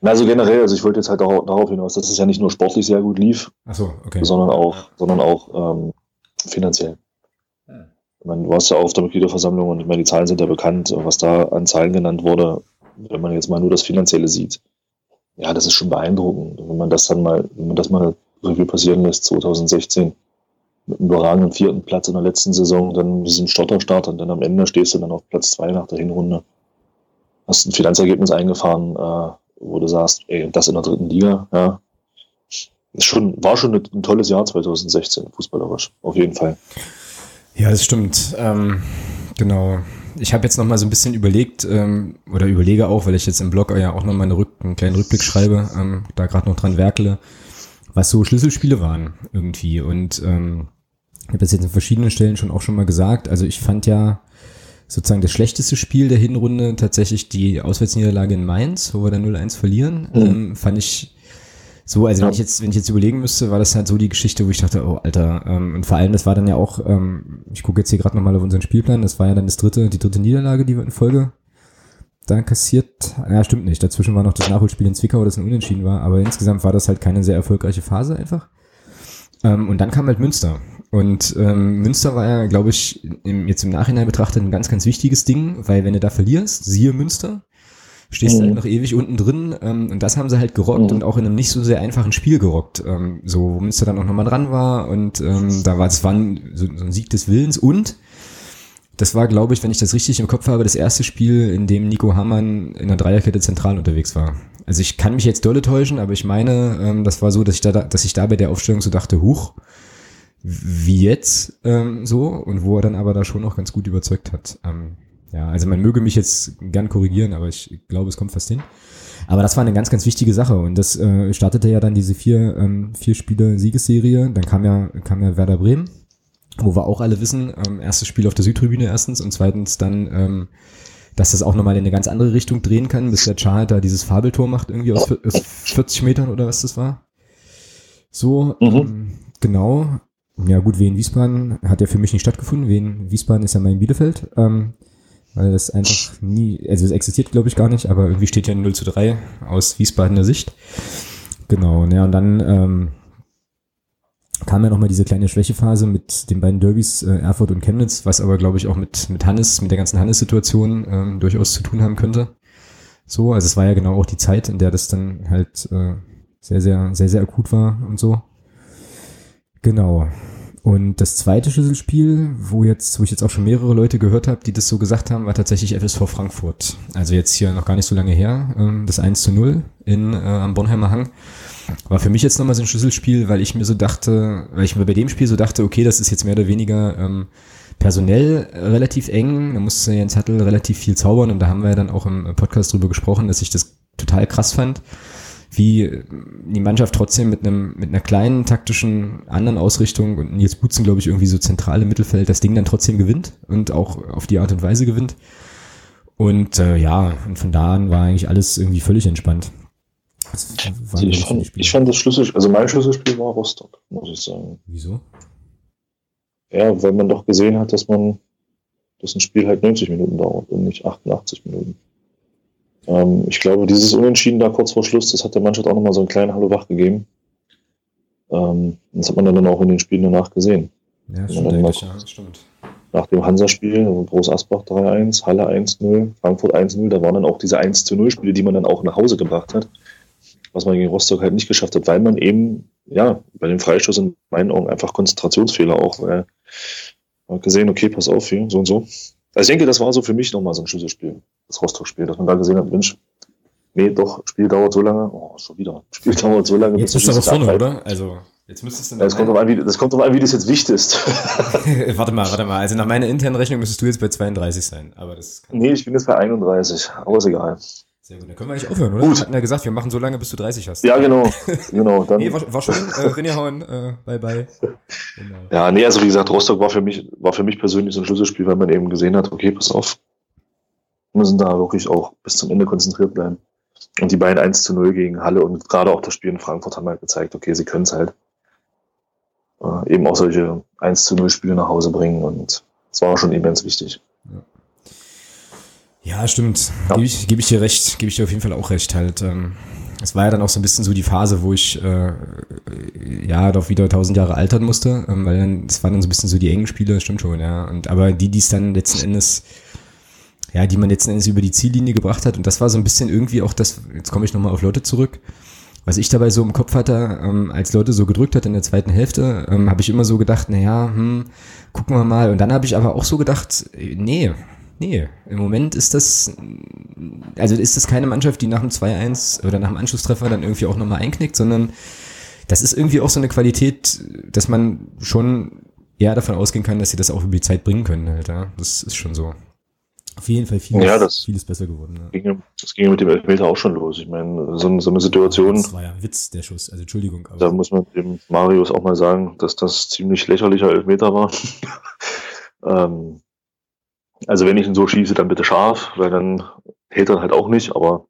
Na, also generell, also ich wollte jetzt halt darauf hinaus, dass es ja nicht nur sportlich sehr gut lief, so, okay. sondern auch, sondern auch ähm, finanziell. Meine, du warst ja auf der Mitgliederversammlung und ich meine, die Zahlen sind ja bekannt, was da an Zahlen genannt wurde, wenn man jetzt mal nur das Finanzielle sieht. Ja, das ist schon beeindruckend. Wenn man das dann mal, wenn man das mal Revue passieren lässt, 2016, mit einem überragenden vierten Platz in der letzten Saison, dann diesen Stotterstart und dann am Ende stehst du dann auf Platz zwei nach der Hinrunde. Hast ein Finanzergebnis eingefahren, äh, wo du sagst, ey, das in der dritten Liga, ja. Schon, war schon ein tolles Jahr 2016, fußballerisch, auf jeden Fall. Ja, das stimmt. Ähm, genau. Ich habe jetzt noch mal so ein bisschen überlegt ähm, oder überlege auch, weil ich jetzt im Blog ja auch noch mal eine Rück einen kleinen Rückblick schreibe, ähm, da gerade noch dran werkele, was so Schlüsselspiele waren irgendwie. Und ähm, ich habe das jetzt in verschiedenen Stellen schon auch schon mal gesagt. Also ich fand ja sozusagen das schlechteste Spiel der Hinrunde tatsächlich die Auswärtsniederlage in Mainz, wo wir dann 0-1 verlieren. Mhm. Ähm, fand ich so, also wenn ich jetzt, wenn ich jetzt überlegen müsste, war das halt so die Geschichte, wo ich dachte, oh Alter, ähm, und vor allem, das war dann ja auch, ähm, ich gucke jetzt hier gerade nochmal auf unseren Spielplan, das war ja dann das dritte, die dritte Niederlage, die wir in Folge da kassiert. Ja, stimmt nicht. Dazwischen war noch das Nachholspiel in Zwickau, das ein Unentschieden war, aber insgesamt war das halt keine sehr erfolgreiche Phase einfach. Ähm, und dann kam halt Münster. Und ähm, Münster war ja, glaube ich, im, jetzt im Nachhinein betrachtet ein ganz, ganz wichtiges Ding, weil wenn du da verlierst, siehe Münster, stehst du halt mhm. halt noch ewig unten drin. Ähm, und das haben sie halt gerockt mhm. und auch in einem nicht so sehr einfachen Spiel gerockt. Ähm, so, wo Münster dann auch nochmal dran war und ähm, da war es war ein, so, so ein Sieg des Willens und das war, glaube ich, wenn ich das richtig im Kopf habe, das erste Spiel, in dem Nico Hamann in der Dreierkette zentral unterwegs war. Also ich kann mich jetzt dolle täuschen, aber ich meine, ähm, das war so, dass ich da, dass ich da bei der Aufstellung so dachte, huch, wie jetzt ähm, so und wo er dann aber da schon noch ganz gut überzeugt hat. Ähm, ja, also man möge mich jetzt gern korrigieren, aber ich glaube, es kommt fast hin. Aber das war eine ganz, ganz wichtige Sache und das äh, startete ja dann diese vier, ähm, vier Spiele Siegesserie. Dann kam ja, kam ja Werder Bremen, wo wir auch alle wissen, ähm, erstes Spiel auf der Südtribüne erstens und zweitens dann, ähm, dass das auch nochmal in eine ganz andere Richtung drehen kann, bis der Char da dieses Fabeltor macht, irgendwie aus, aus 40 Metern oder was das war. So, mhm. ähm, genau. Ja gut, Wien Wiesbaden hat ja für mich nicht stattgefunden. Wien Wiesbaden ist ja mein Bielefeld. Ähm, weil das einfach nie, also es existiert glaube ich gar nicht, aber irgendwie steht ja 0 zu 3 aus Wiesbadener Sicht. Genau, ja, und dann ähm, kam ja nochmal diese kleine Schwächephase mit den beiden Derbys äh, Erfurt und Chemnitz, was aber glaube ich auch mit, mit Hannes, mit der ganzen Hannes-Situation ähm, durchaus zu tun haben könnte. So, also es war ja genau auch die Zeit, in der das dann halt äh, sehr, sehr, sehr, sehr akut war und so. Genau. Und das zweite Schlüsselspiel, wo jetzt, wo ich jetzt auch schon mehrere Leute gehört habe, die das so gesagt haben, war tatsächlich FSV Frankfurt. Also jetzt hier noch gar nicht so lange her, ähm, das 1 zu 0 in, äh, am Bonheimer Hang. War für mich jetzt nochmal so ein Schlüsselspiel, weil ich mir so dachte, weil ich mir bei dem Spiel so dachte, okay, das ist jetzt mehr oder weniger ähm, personell relativ eng. Da musste Jens Hattel relativ viel zaubern und da haben wir ja dann auch im Podcast drüber gesprochen, dass ich das total krass fand wie die Mannschaft trotzdem mit einem mit einer kleinen taktischen anderen Ausrichtung und Nils Butzen, glaube ich, irgendwie so zentral im Mittelfeld das Ding dann trotzdem gewinnt und auch auf die Art und Weise gewinnt. Und äh, ja, und von da an war eigentlich alles irgendwie völlig entspannt. Also ich, fand, ich fand das Schlüssel, also mein Schlüsselspiel war Rostock, muss ich sagen. Wieso? Ja, weil man doch gesehen hat, dass man, dass ein Spiel halt 90 Minuten dauert und nicht 88 Minuten. Ähm, ich glaube, dieses Unentschieden da kurz vor Schluss, das hat der Mannschaft auch nochmal so einen kleinen Hallo wach gegeben. Ähm, das hat man dann auch in den Spielen danach gesehen. Ja, stimmt, ja, das stimmt. Nach dem Hansa-Spiel, Groß Asbach 3-1, Halle 1-0, Frankfurt 1-0, da waren dann auch diese 1-0-Spiele, die man dann auch nach Hause gebracht hat, was man gegen Rostock halt nicht geschafft hat, weil man eben, ja, bei dem Freistoß in meinen Augen einfach Konzentrationsfehler auch, weil man hat gesehen, okay, pass auf, hier, so und so. Also ich denke, das war so für mich nochmal so ein Schlüsselspiel, das Rostock-Spiel, dass man da gesehen hat, Mensch, nee, doch, Spiel dauert so lange, oh, schon wieder, Spiel dauert so lange. Jetzt bist du aber vorne, oder? Also, jetzt müsstest du... Ja, das, kommt an, wie, das kommt drauf an, wie du es jetzt wichtest. warte mal, warte mal, also nach meiner internen Rechnung müsstest du jetzt bei 32 sein, aber das... Nee, ich bin jetzt bei 31, aber ist egal. Sehr gut, dann können wir eigentlich aufhören, oder? Gut. Wir hatten ja gesagt, wir machen so lange, bis du 30 hast. Ja, genau. genau dann nee, war, war schön. Äh, Rinnehauen, äh, bye bye. Genau. Ja, nee, also wie gesagt, Rostock war für mich, war für mich persönlich so ein Schlüsselspiel, weil man eben gesehen hat, okay, pass auf, wir müssen da wirklich auch bis zum Ende konzentriert bleiben. Und die beiden 1 zu 0 gegen Halle und gerade auch das Spiel in Frankfurt haben halt gezeigt, okay, sie können es halt. Äh, eben auch solche 1 zu 0 Spiele nach Hause bringen und es war schon immens wichtig. Ja. Stimmt. Ja. Gebe ich, geb ich dir recht, gebe ich dir auf jeden Fall auch recht. Halt, ähm, es war ja dann auch so ein bisschen so die Phase, wo ich äh, ja doch wieder tausend Jahre altern musste, ähm, weil dann es waren dann so ein bisschen so die engen Spiele, stimmt schon, ja. Und aber die, die es dann letzten Endes, ja, die man letzten Endes über die Ziellinie gebracht hat, und das war so ein bisschen irgendwie auch das, jetzt komme ich nochmal auf Leute zurück, was ich dabei so im Kopf hatte, ähm, als Leute so gedrückt hat in der zweiten Hälfte, ähm, habe ich immer so gedacht, naja, hm, gucken wir mal. Und dann habe ich aber auch so gedacht, nee, Nee, im Moment ist das, also ist das keine Mannschaft, die nach dem 2-1 oder nach dem Anschlusstreffer dann irgendwie auch nochmal einknickt, sondern das ist irgendwie auch so eine Qualität, dass man schon eher davon ausgehen kann, dass sie das auch über die Zeit bringen können halt, ja. Das ist schon so. Auf jeden Fall vieles, ja, das vieles besser geworden. Ja. Ging, das ging mit dem Elfmeter auch schon los. Ich meine, so, so eine Situation. Das war ja ein Witz, der Schuss. Also Entschuldigung. da muss man dem Marius auch mal sagen, dass das ziemlich lächerlicher Elfmeter war. ähm, also wenn ich ihn so schieße, dann bitte scharf, weil dann hält er halt auch nicht, aber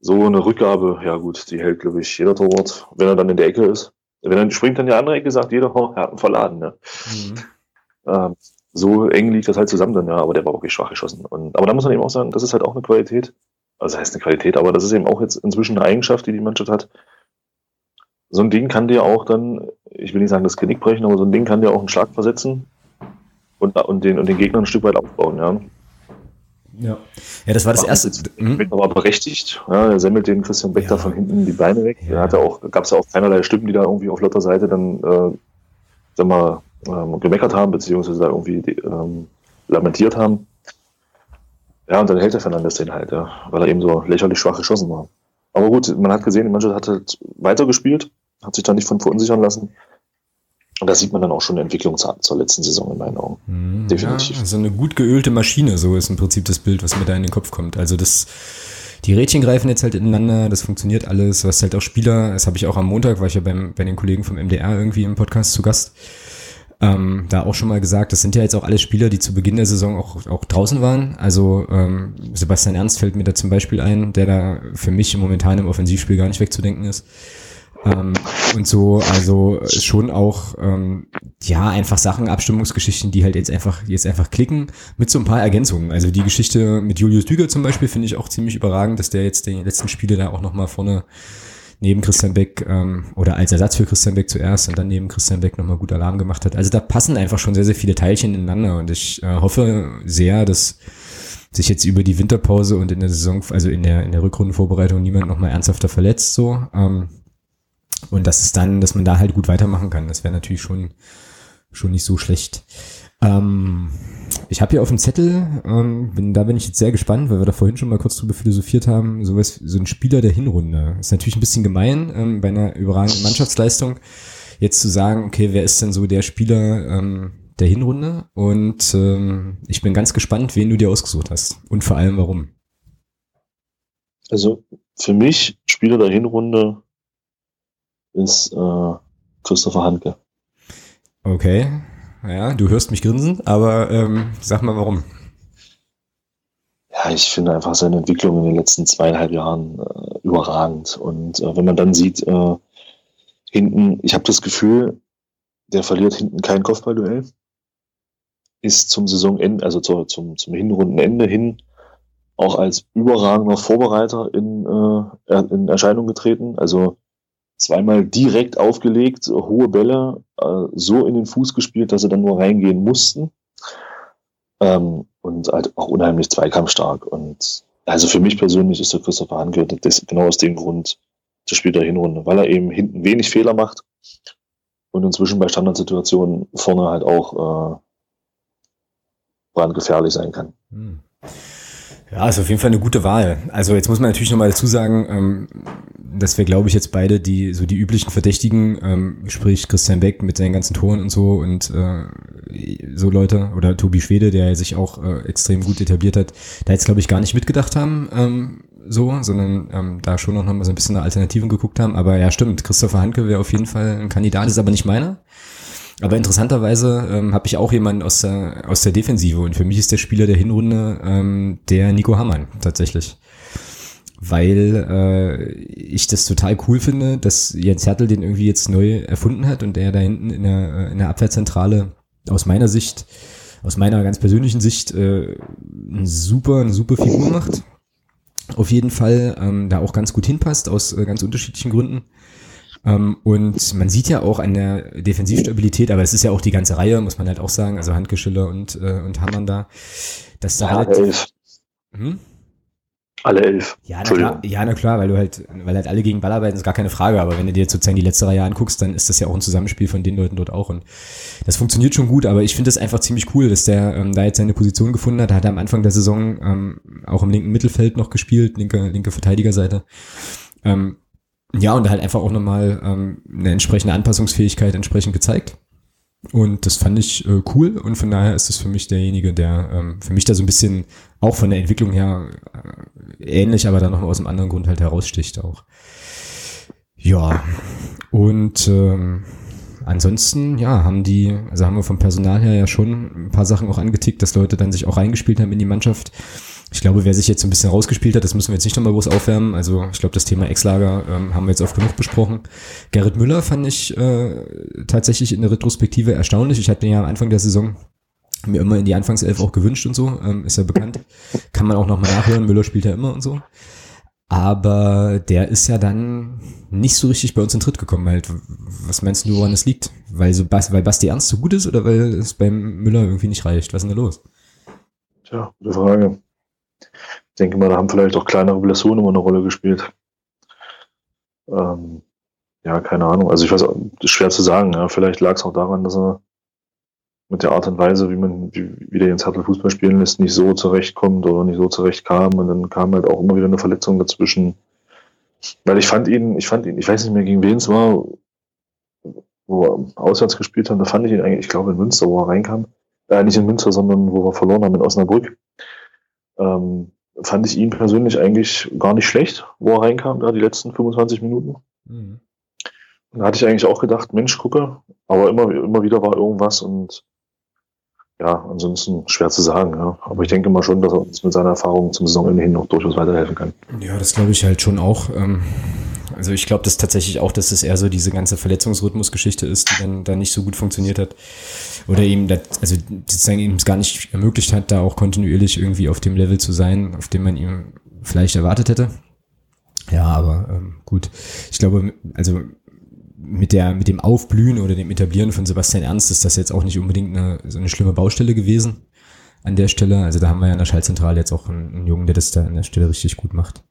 so eine Rückgabe, ja gut, die hält, glaube ich, jeder Torwart, wenn er dann in der Ecke ist. Wenn er springt dann die andere Ecke, sagt jeder, oh, er hat einen verladen. Ne? Mhm. Ähm, so eng liegt das halt zusammen dann, ja, aber der war wirklich schwach geschossen. Und, aber da muss man eben auch sagen, das ist halt auch eine Qualität. Also heißt eine Qualität, aber das ist eben auch jetzt inzwischen eine Eigenschaft, die die Mannschaft hat. So ein Ding kann dir auch dann, ich will nicht sagen das Genick brechen, aber so ein Ding kann dir auch einen Schlag versetzen und, und, den, und den Gegner ein Stück weit aufbauen, ja. Ja, ja das war das erste. Hm? Aber berechtigt. Ja, er semmelt den Christian Beck ja. da von hinten die Beine weg. Ja. Da gab es ja auch keinerlei Stimmen, die da irgendwie auf Lotter Seite dann, äh, sag mal, ähm, gemeckert haben, beziehungsweise da irgendwie die, ähm, lamentiert haben. Ja, und dann hält der Fernandes den halt, ja, weil er eben so lächerlich schwach geschossen war. Aber gut, man hat gesehen, die Mannschaft hat halt weitergespielt, hat sich da nicht von verunsichern lassen. Und da sieht man dann auch schon Entwicklung zur, zur letzten Saison in meinen Augen. Mhm, Definitiv. Ja, also eine gut geölte Maschine, so ist im Prinzip das Bild, was mir da in den Kopf kommt. Also das, die Rädchen greifen jetzt halt ineinander, das funktioniert alles, was halt auch Spieler, das habe ich auch am Montag, war ich ja beim, bei den Kollegen vom MDR irgendwie im Podcast zu Gast, ähm, da auch schon mal gesagt, das sind ja jetzt auch alle Spieler, die zu Beginn der Saison auch, auch draußen waren. Also ähm, Sebastian Ernst fällt mir da zum Beispiel ein, der da für mich momentan im Offensivspiel gar nicht wegzudenken ist. Ähm, und so, also schon auch, ähm, ja, einfach Sachen, Abstimmungsgeschichten, die halt jetzt einfach, jetzt einfach klicken, mit so ein paar Ergänzungen. Also die Geschichte mit Julius Düger zum Beispiel finde ich auch ziemlich überragend, dass der jetzt die letzten Spiele da auch nochmal vorne neben Christian Beck ähm, oder als Ersatz für Christian Beck zuerst und dann neben Christian Beck nochmal gut Alarm gemacht hat. Also da passen einfach schon sehr, sehr viele Teilchen ineinander und ich äh, hoffe sehr, dass sich jetzt über die Winterpause und in der Saison, also in der, in der Rückrundenvorbereitung niemand nochmal ernsthafter verletzt so. Ähm, und das ist dann, dass man da halt gut weitermachen kann. Das wäre natürlich schon, schon nicht so schlecht. Ähm, ich habe hier auf dem Zettel, ähm, bin, da bin ich jetzt sehr gespannt, weil wir da vorhin schon mal kurz drüber philosophiert haben, sowas, so ein Spieler der Hinrunde. Ist natürlich ein bisschen gemein, ähm, bei einer überragenden Mannschaftsleistung, jetzt zu sagen, okay, wer ist denn so der Spieler ähm, der Hinrunde? Und ähm, ich bin ganz gespannt, wen du dir ausgesucht hast und vor allem warum. Also für mich Spieler der Hinrunde ist äh, Christopher Handke. Okay. Ja, du hörst mich grinsen, aber ähm, sag mal warum. Ja, ich finde einfach seine Entwicklung in den letzten zweieinhalb Jahren äh, überragend. Und äh, wenn man dann sieht, äh, hinten, ich habe das Gefühl, der verliert hinten kein Kopfballduell, ist zum Saisonende, also zu, zum, zum Hinrundenende hin auch als überragender Vorbereiter in, äh, in Erscheinung getreten. Also zweimal direkt aufgelegt, hohe Bälle, äh, so in den Fuß gespielt, dass sie dann nur reingehen mussten. Ähm, und halt auch unheimlich zweikampfstark. Und also für mich persönlich ist der Christopher Hanke genau aus dem Grund der Spiel der Hinrunde, weil er eben hinten wenig Fehler macht und inzwischen bei Standardsituationen vorne halt auch äh, brandgefährlich sein kann. Hm. Ja, ist auf jeden Fall eine gute Wahl. Also jetzt muss man natürlich nochmal dazu sagen, ähm, dass wir, glaube ich, jetzt beide die so die üblichen Verdächtigen, ähm, sprich Christian Beck mit seinen ganzen Toren und so und äh, so Leute oder Tobi Schwede, der sich auch äh, extrem gut etabliert hat, da jetzt glaube ich gar nicht mitgedacht haben, ähm, so, sondern ähm, da schon noch mal so ein bisschen nach Alternativen geguckt haben. Aber ja, stimmt, Christopher Hanke wäre auf jeden Fall ein Kandidat, ist aber nicht meiner. Aber interessanterweise ähm, habe ich auch jemanden aus der, aus der Defensive und für mich ist der Spieler der Hinrunde ähm, der Nico Hammann tatsächlich. Weil äh, ich das total cool finde, dass Jens Hertel den irgendwie jetzt neu erfunden hat und der da hinten in der, in der Abwehrzentrale aus meiner Sicht, aus meiner ganz persönlichen Sicht, äh, ein super, eine super Figur macht. Auf jeden Fall ähm, da auch ganz gut hinpasst, aus äh, ganz unterschiedlichen Gründen. Ähm, und man sieht ja auch an der Defensivstabilität, aber es ist ja auch die ganze Reihe, muss man halt auch sagen, also Handke, Schiller und, äh, und Hamann da, dass da ja, halt, elf. Hm? Alle elf. Ja na, klar, ja, na klar, weil du halt, weil halt alle gegen Ball arbeiten, ist gar keine Frage, aber wenn du dir jetzt sozusagen die letzte Reihe anguckst, dann ist das ja auch ein Zusammenspiel von den Leuten dort auch und das funktioniert schon gut, aber ich finde es einfach ziemlich cool, dass der ähm, da jetzt seine Position gefunden hat. Da hat er am Anfang der Saison ähm, auch im linken Mittelfeld noch gespielt, linke, linke Verteidigerseite. Ähm, ja, und halt einfach auch nochmal ähm, eine entsprechende Anpassungsfähigkeit entsprechend gezeigt. Und das fand ich äh, cool und von daher ist es für mich derjenige, der ähm, für mich da so ein bisschen auch von der Entwicklung her äh, ähnlich, aber dann nochmal aus einem anderen Grund halt heraussticht auch. Ja, und ähm, ansonsten, ja, haben die, also haben wir vom Personal her ja schon ein paar Sachen auch angetickt, dass Leute dann sich auch reingespielt haben in die Mannschaft. Ich glaube, wer sich jetzt so ein bisschen rausgespielt hat, das müssen wir jetzt nicht nochmal groß aufwärmen. Also ich glaube, das Thema Ex-Lager ähm, haben wir jetzt oft genug besprochen. Gerrit Müller fand ich äh, tatsächlich in der Retrospektive erstaunlich. Ich hatte ihn ja am Anfang der Saison mir immer in die Anfangself auch gewünscht und so, ähm, ist ja bekannt. Kann man auch nochmal nachhören, Müller spielt ja immer und so. Aber der ist ja dann nicht so richtig bei uns in Tritt gekommen. Halt. Was meinst du, woran es liegt? Weil, so, weil Basti Ernst so gut ist oder weil es beim Müller irgendwie nicht reicht? Was ist denn da los? Tja, gute Frage. Ich denke mal, da haben vielleicht auch kleinere Blessuren immer eine Rolle gespielt. Ähm, ja, keine Ahnung. Also ich weiß, ist schwer zu sagen. Ja. Vielleicht lag es auch daran, dass er mit der Art und Weise, wie man, wie, wie der Jens Hartl Fußball spielen lässt, nicht so zurechtkommt oder nicht so zurechtkam. Und dann kam halt auch immer wieder eine Verletzung dazwischen. Weil ich fand ihn, ich fand ihn, ich weiß nicht mehr, gegen wen es war, wo wir auswärts gespielt haben, da fand ich ihn eigentlich, ich glaube in Münster, wo er reinkam. Äh, nicht in Münster, sondern wo wir verloren haben in Osnabrück ähm, fand ich ihn persönlich eigentlich gar nicht schlecht, wo er reinkam, da die letzten 25 Minuten. Mhm. Und da hatte ich eigentlich auch gedacht, Mensch, gucke, aber immer, immer wieder war irgendwas und ja, ansonsten schwer zu sagen, ja. Aber ich denke mal schon, dass er uns mit seiner Erfahrung zum Saisonende hin noch durchaus weiterhelfen kann. Ja, das glaube ich halt schon auch. Ähm, also ich glaube das tatsächlich auch, dass es eher so diese ganze Verletzungsrhythmusgeschichte ist, die dann, dann nicht so gut funktioniert hat. Oder ihm das, also sozusagen ihm es gar nicht ermöglicht hat, da auch kontinuierlich irgendwie auf dem Level zu sein, auf dem man ihm vielleicht erwartet hätte. Ja, aber ähm, gut. Ich glaube, also mit der, mit dem Aufblühen oder dem Etablieren von Sebastian Ernst ist das jetzt auch nicht unbedingt eine, so eine schlimme Baustelle gewesen an der Stelle. Also da haben wir ja in der Schaltzentrale jetzt auch einen, einen Jungen, der das da an der Stelle richtig gut macht.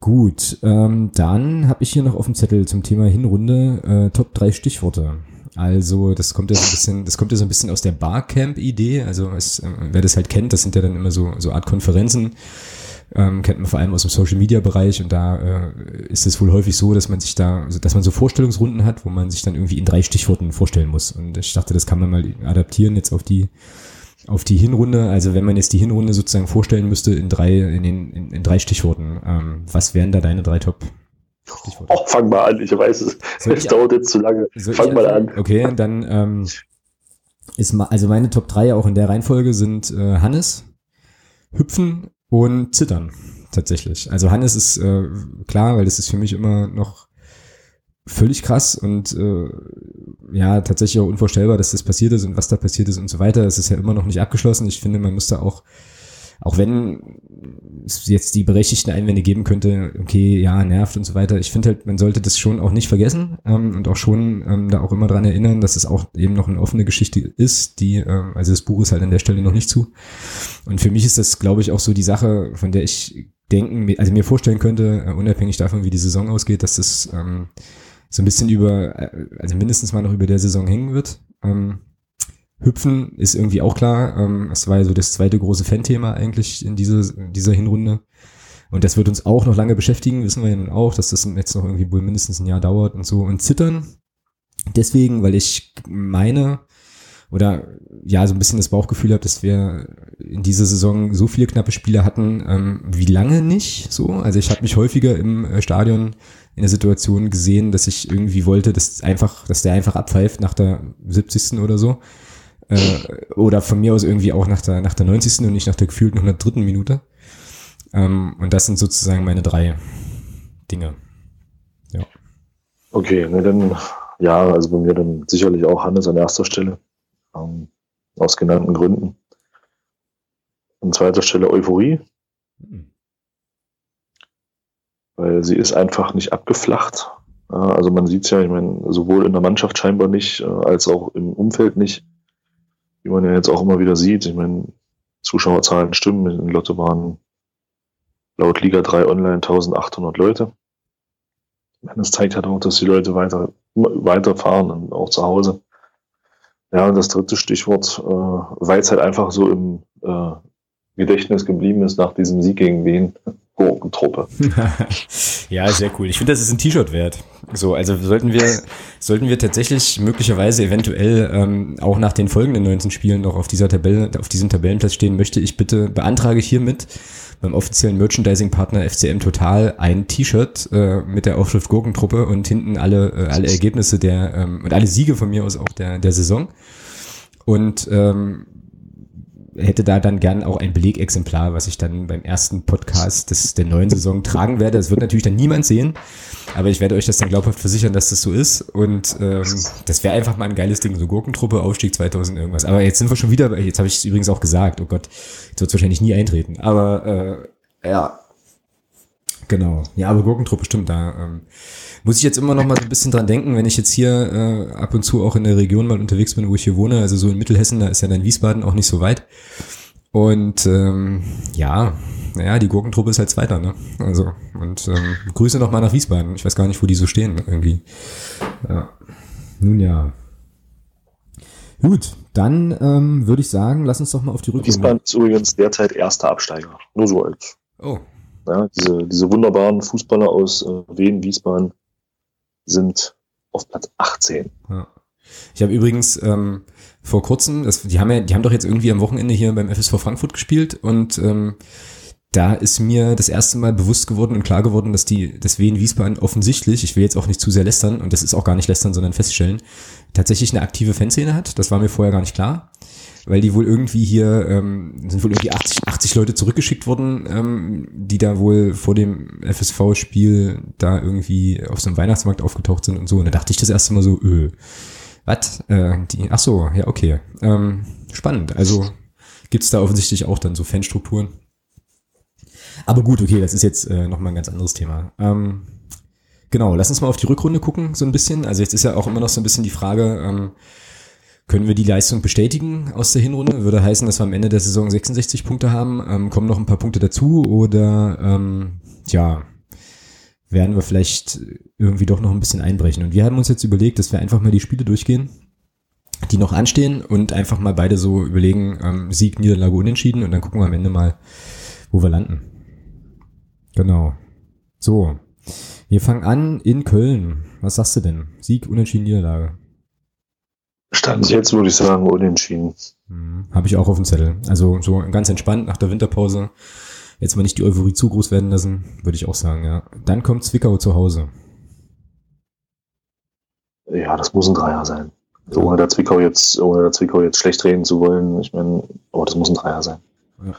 Gut, ähm, dann habe ich hier noch auf dem Zettel zum Thema Hinrunde äh, Top 3 Stichworte. Also das kommt ja so ein bisschen, das kommt ja so ein bisschen aus der Barcamp-Idee. Also es, äh, wer das halt kennt, das sind ja dann immer so, so Art Konferenzen. Ähm, kennt man vor allem aus dem Social Media Bereich und da äh, ist es wohl häufig so, dass man sich da, also, dass man so Vorstellungsrunden hat, wo man sich dann irgendwie in drei Stichworten vorstellen muss. Und ich dachte, das kann man mal adaptieren jetzt auf die auf die Hinrunde, also wenn man jetzt die Hinrunde sozusagen vorstellen müsste in drei, in, den, in, in drei Stichworten, ähm, was wären da deine drei Top? Stichworte? Oh, fang mal an, ich weiß es. Es dauert jetzt zu lange. Fang mal an. Okay, dann ähm, ist mal, also meine Top 3 auch in der Reihenfolge sind äh, Hannes, Hüpfen und Zittern tatsächlich. Also Hannes ist äh, klar, weil das ist für mich immer noch völlig krass und äh, ja, tatsächlich auch unvorstellbar, dass das passiert ist und was da passiert ist und so weiter. Es ist ja immer noch nicht abgeschlossen. Ich finde, man muss da auch, auch wenn es jetzt die berechtigten Einwände geben könnte, okay, ja, nervt und so weiter. Ich finde halt, man sollte das schon auch nicht vergessen ähm, und auch schon ähm, da auch immer dran erinnern, dass es auch eben noch eine offene Geschichte ist, die, äh, also das Buch ist halt an der Stelle noch nicht zu. Und für mich ist das, glaube ich, auch so die Sache, von der ich denken, also mir vorstellen könnte, uh, unabhängig davon, wie die Saison ausgeht, dass das ähm, so ein bisschen über, äh, also mindestens mal noch über der Saison hängen wird. Ähm, Hüpfen ist irgendwie auch klar. Ähm, das war ja so das zweite große Fan-Thema eigentlich in dieser, dieser Hinrunde. Und das wird uns auch noch lange beschäftigen, wissen wir ja nun auch, dass das jetzt noch irgendwie wohl mindestens ein Jahr dauert und so. Und zittern. Deswegen, weil ich meine, oder ja, so ein bisschen das Bauchgefühl habe, dass wir in dieser Saison so viele knappe Spiele hatten, ähm, wie lange nicht so. Also ich habe mich häufiger im äh, Stadion in der Situation gesehen, dass ich irgendwie wollte, dass einfach, dass der einfach abpfeift nach der 70. oder so. Äh, oder von mir aus irgendwie auch nach der, nach der 90. und nicht nach der gefühlten 103. Minute. Ähm, und das sind sozusagen meine drei Dinge. Ja. Okay, ne, dann, ja, also bei mir dann sicherlich auch Hannes an erster Stelle. Ähm, aus genannten Gründen. An zweiter Stelle Euphorie. Mhm. Weil sie ist einfach nicht abgeflacht. Also man sieht es ja, ich meine, sowohl in der Mannschaft scheinbar nicht, äh, als auch im Umfeld nicht. Wie man ja jetzt auch immer wieder sieht. Ich meine, Zuschauerzahlen stimmen. In Lotte waren laut Liga 3 online 1800 Leute. Das zeigt halt auch, dass die Leute weiter, weiterfahren und auch zu Hause. Ja, und das dritte Stichwort, äh, weil es halt einfach so im äh, Gedächtnis geblieben ist nach diesem Sieg gegen Wien. Gurkentruppe. ja, sehr cool. Ich finde, das ist ein T-Shirt wert. So, also sollten wir, sollten wir tatsächlich möglicherweise eventuell ähm, auch nach den folgenden 19 Spielen noch auf dieser Tabelle, auf diesem Tabellenplatz stehen, möchte ich bitte, beantrage hiermit beim offiziellen Merchandising-Partner FCM Total ein T-Shirt äh, mit der Aufschrift Gurkentruppe und hinten alle, äh, alle Ergebnisse der ähm, und alle Siege von mir aus auch der, der Saison. Und ähm, hätte da dann gern auch ein Belegexemplar, was ich dann beim ersten Podcast des, der neuen Saison tragen werde. Das wird natürlich dann niemand sehen, aber ich werde euch das dann glaubhaft versichern, dass das so ist. Und ähm, das wäre einfach mal ein geiles Ding, so Gurkentruppe, Aufstieg 2000 irgendwas. Aber jetzt sind wir schon wieder, jetzt habe ich es übrigens auch gesagt, oh Gott, jetzt wird es wahrscheinlich nie eintreten. Aber äh, ja, genau. Ja, aber Gurkentruppe stimmt da. Ähm, muss ich jetzt immer noch mal so ein bisschen dran denken, wenn ich jetzt hier äh, ab und zu auch in der Region mal unterwegs bin, wo ich hier wohne, also so in Mittelhessen, da ist ja dann Wiesbaden auch nicht so weit. Und ähm, ja, naja, die Gurkentruppe ist halt Zweiter, ne? Also, und ähm, Grüße noch mal nach Wiesbaden. Ich weiß gar nicht, wo die so stehen, irgendwie. Ja. Nun ja. Gut, dann ähm, würde ich sagen, lass uns doch mal auf die Rückrunde. Wiesbaden ist übrigens derzeit erster Absteiger. Nur so als. Oh. Ja, diese, diese wunderbaren Fußballer aus äh, Wien, Wiesbaden, sind auf Platz 18. Ja. Ich habe übrigens ähm, vor kurzem, das, die haben ja, die haben doch jetzt irgendwie am Wochenende hier beim FSV Frankfurt gespielt und ähm, da ist mir das erste Mal bewusst geworden und klar geworden, dass die, das Wien Wiesbaden offensichtlich, ich will jetzt auch nicht zu sehr lästern, und das ist auch gar nicht lästern, sondern feststellen, tatsächlich eine aktive Fanszene hat. Das war mir vorher gar nicht klar weil die wohl irgendwie hier, ähm, sind wohl irgendwie 80, 80 Leute zurückgeschickt worden, ähm, die da wohl vor dem FSV-Spiel da irgendwie auf so einem Weihnachtsmarkt aufgetaucht sind und so. Und da dachte ich das erste Mal so, öh, was? Äh, die, ach so, ja, okay. Ähm, spannend. Also gibt's da offensichtlich auch dann so Fanstrukturen. Aber gut, okay, das ist jetzt äh, nochmal ein ganz anderes Thema. Ähm, genau, lass uns mal auf die Rückrunde gucken, so ein bisschen. Also jetzt ist ja auch immer noch so ein bisschen die Frage, ähm, können wir die Leistung bestätigen aus der Hinrunde? Würde heißen, dass wir am Ende der Saison 66 Punkte haben. Ähm, kommen noch ein paar Punkte dazu oder ähm, ja, werden wir vielleicht irgendwie doch noch ein bisschen einbrechen. Und wir haben uns jetzt überlegt, dass wir einfach mal die Spiele durchgehen, die noch anstehen und einfach mal beide so überlegen, ähm, Sieg, Niederlage, Unentschieden und dann gucken wir am Ende mal, wo wir landen. Genau. So. Wir fangen an in Köln. Was sagst du denn? Sieg, Unentschieden, Niederlage. Stand jetzt würde ich sagen unentschieden. Mhm. Habe ich auch auf dem Zettel. Also so ganz entspannt nach der Winterpause. Jetzt mal nicht die Euphorie zu groß werden lassen, würde ich auch sagen, ja. Dann kommt Zwickau zu Hause. Ja, das muss ein Dreier sein. Ja. Ohne der Zwickau jetzt, ohne der Zwickau jetzt schlecht reden zu wollen, ich meine, aber das muss ein Dreier sein. Ja.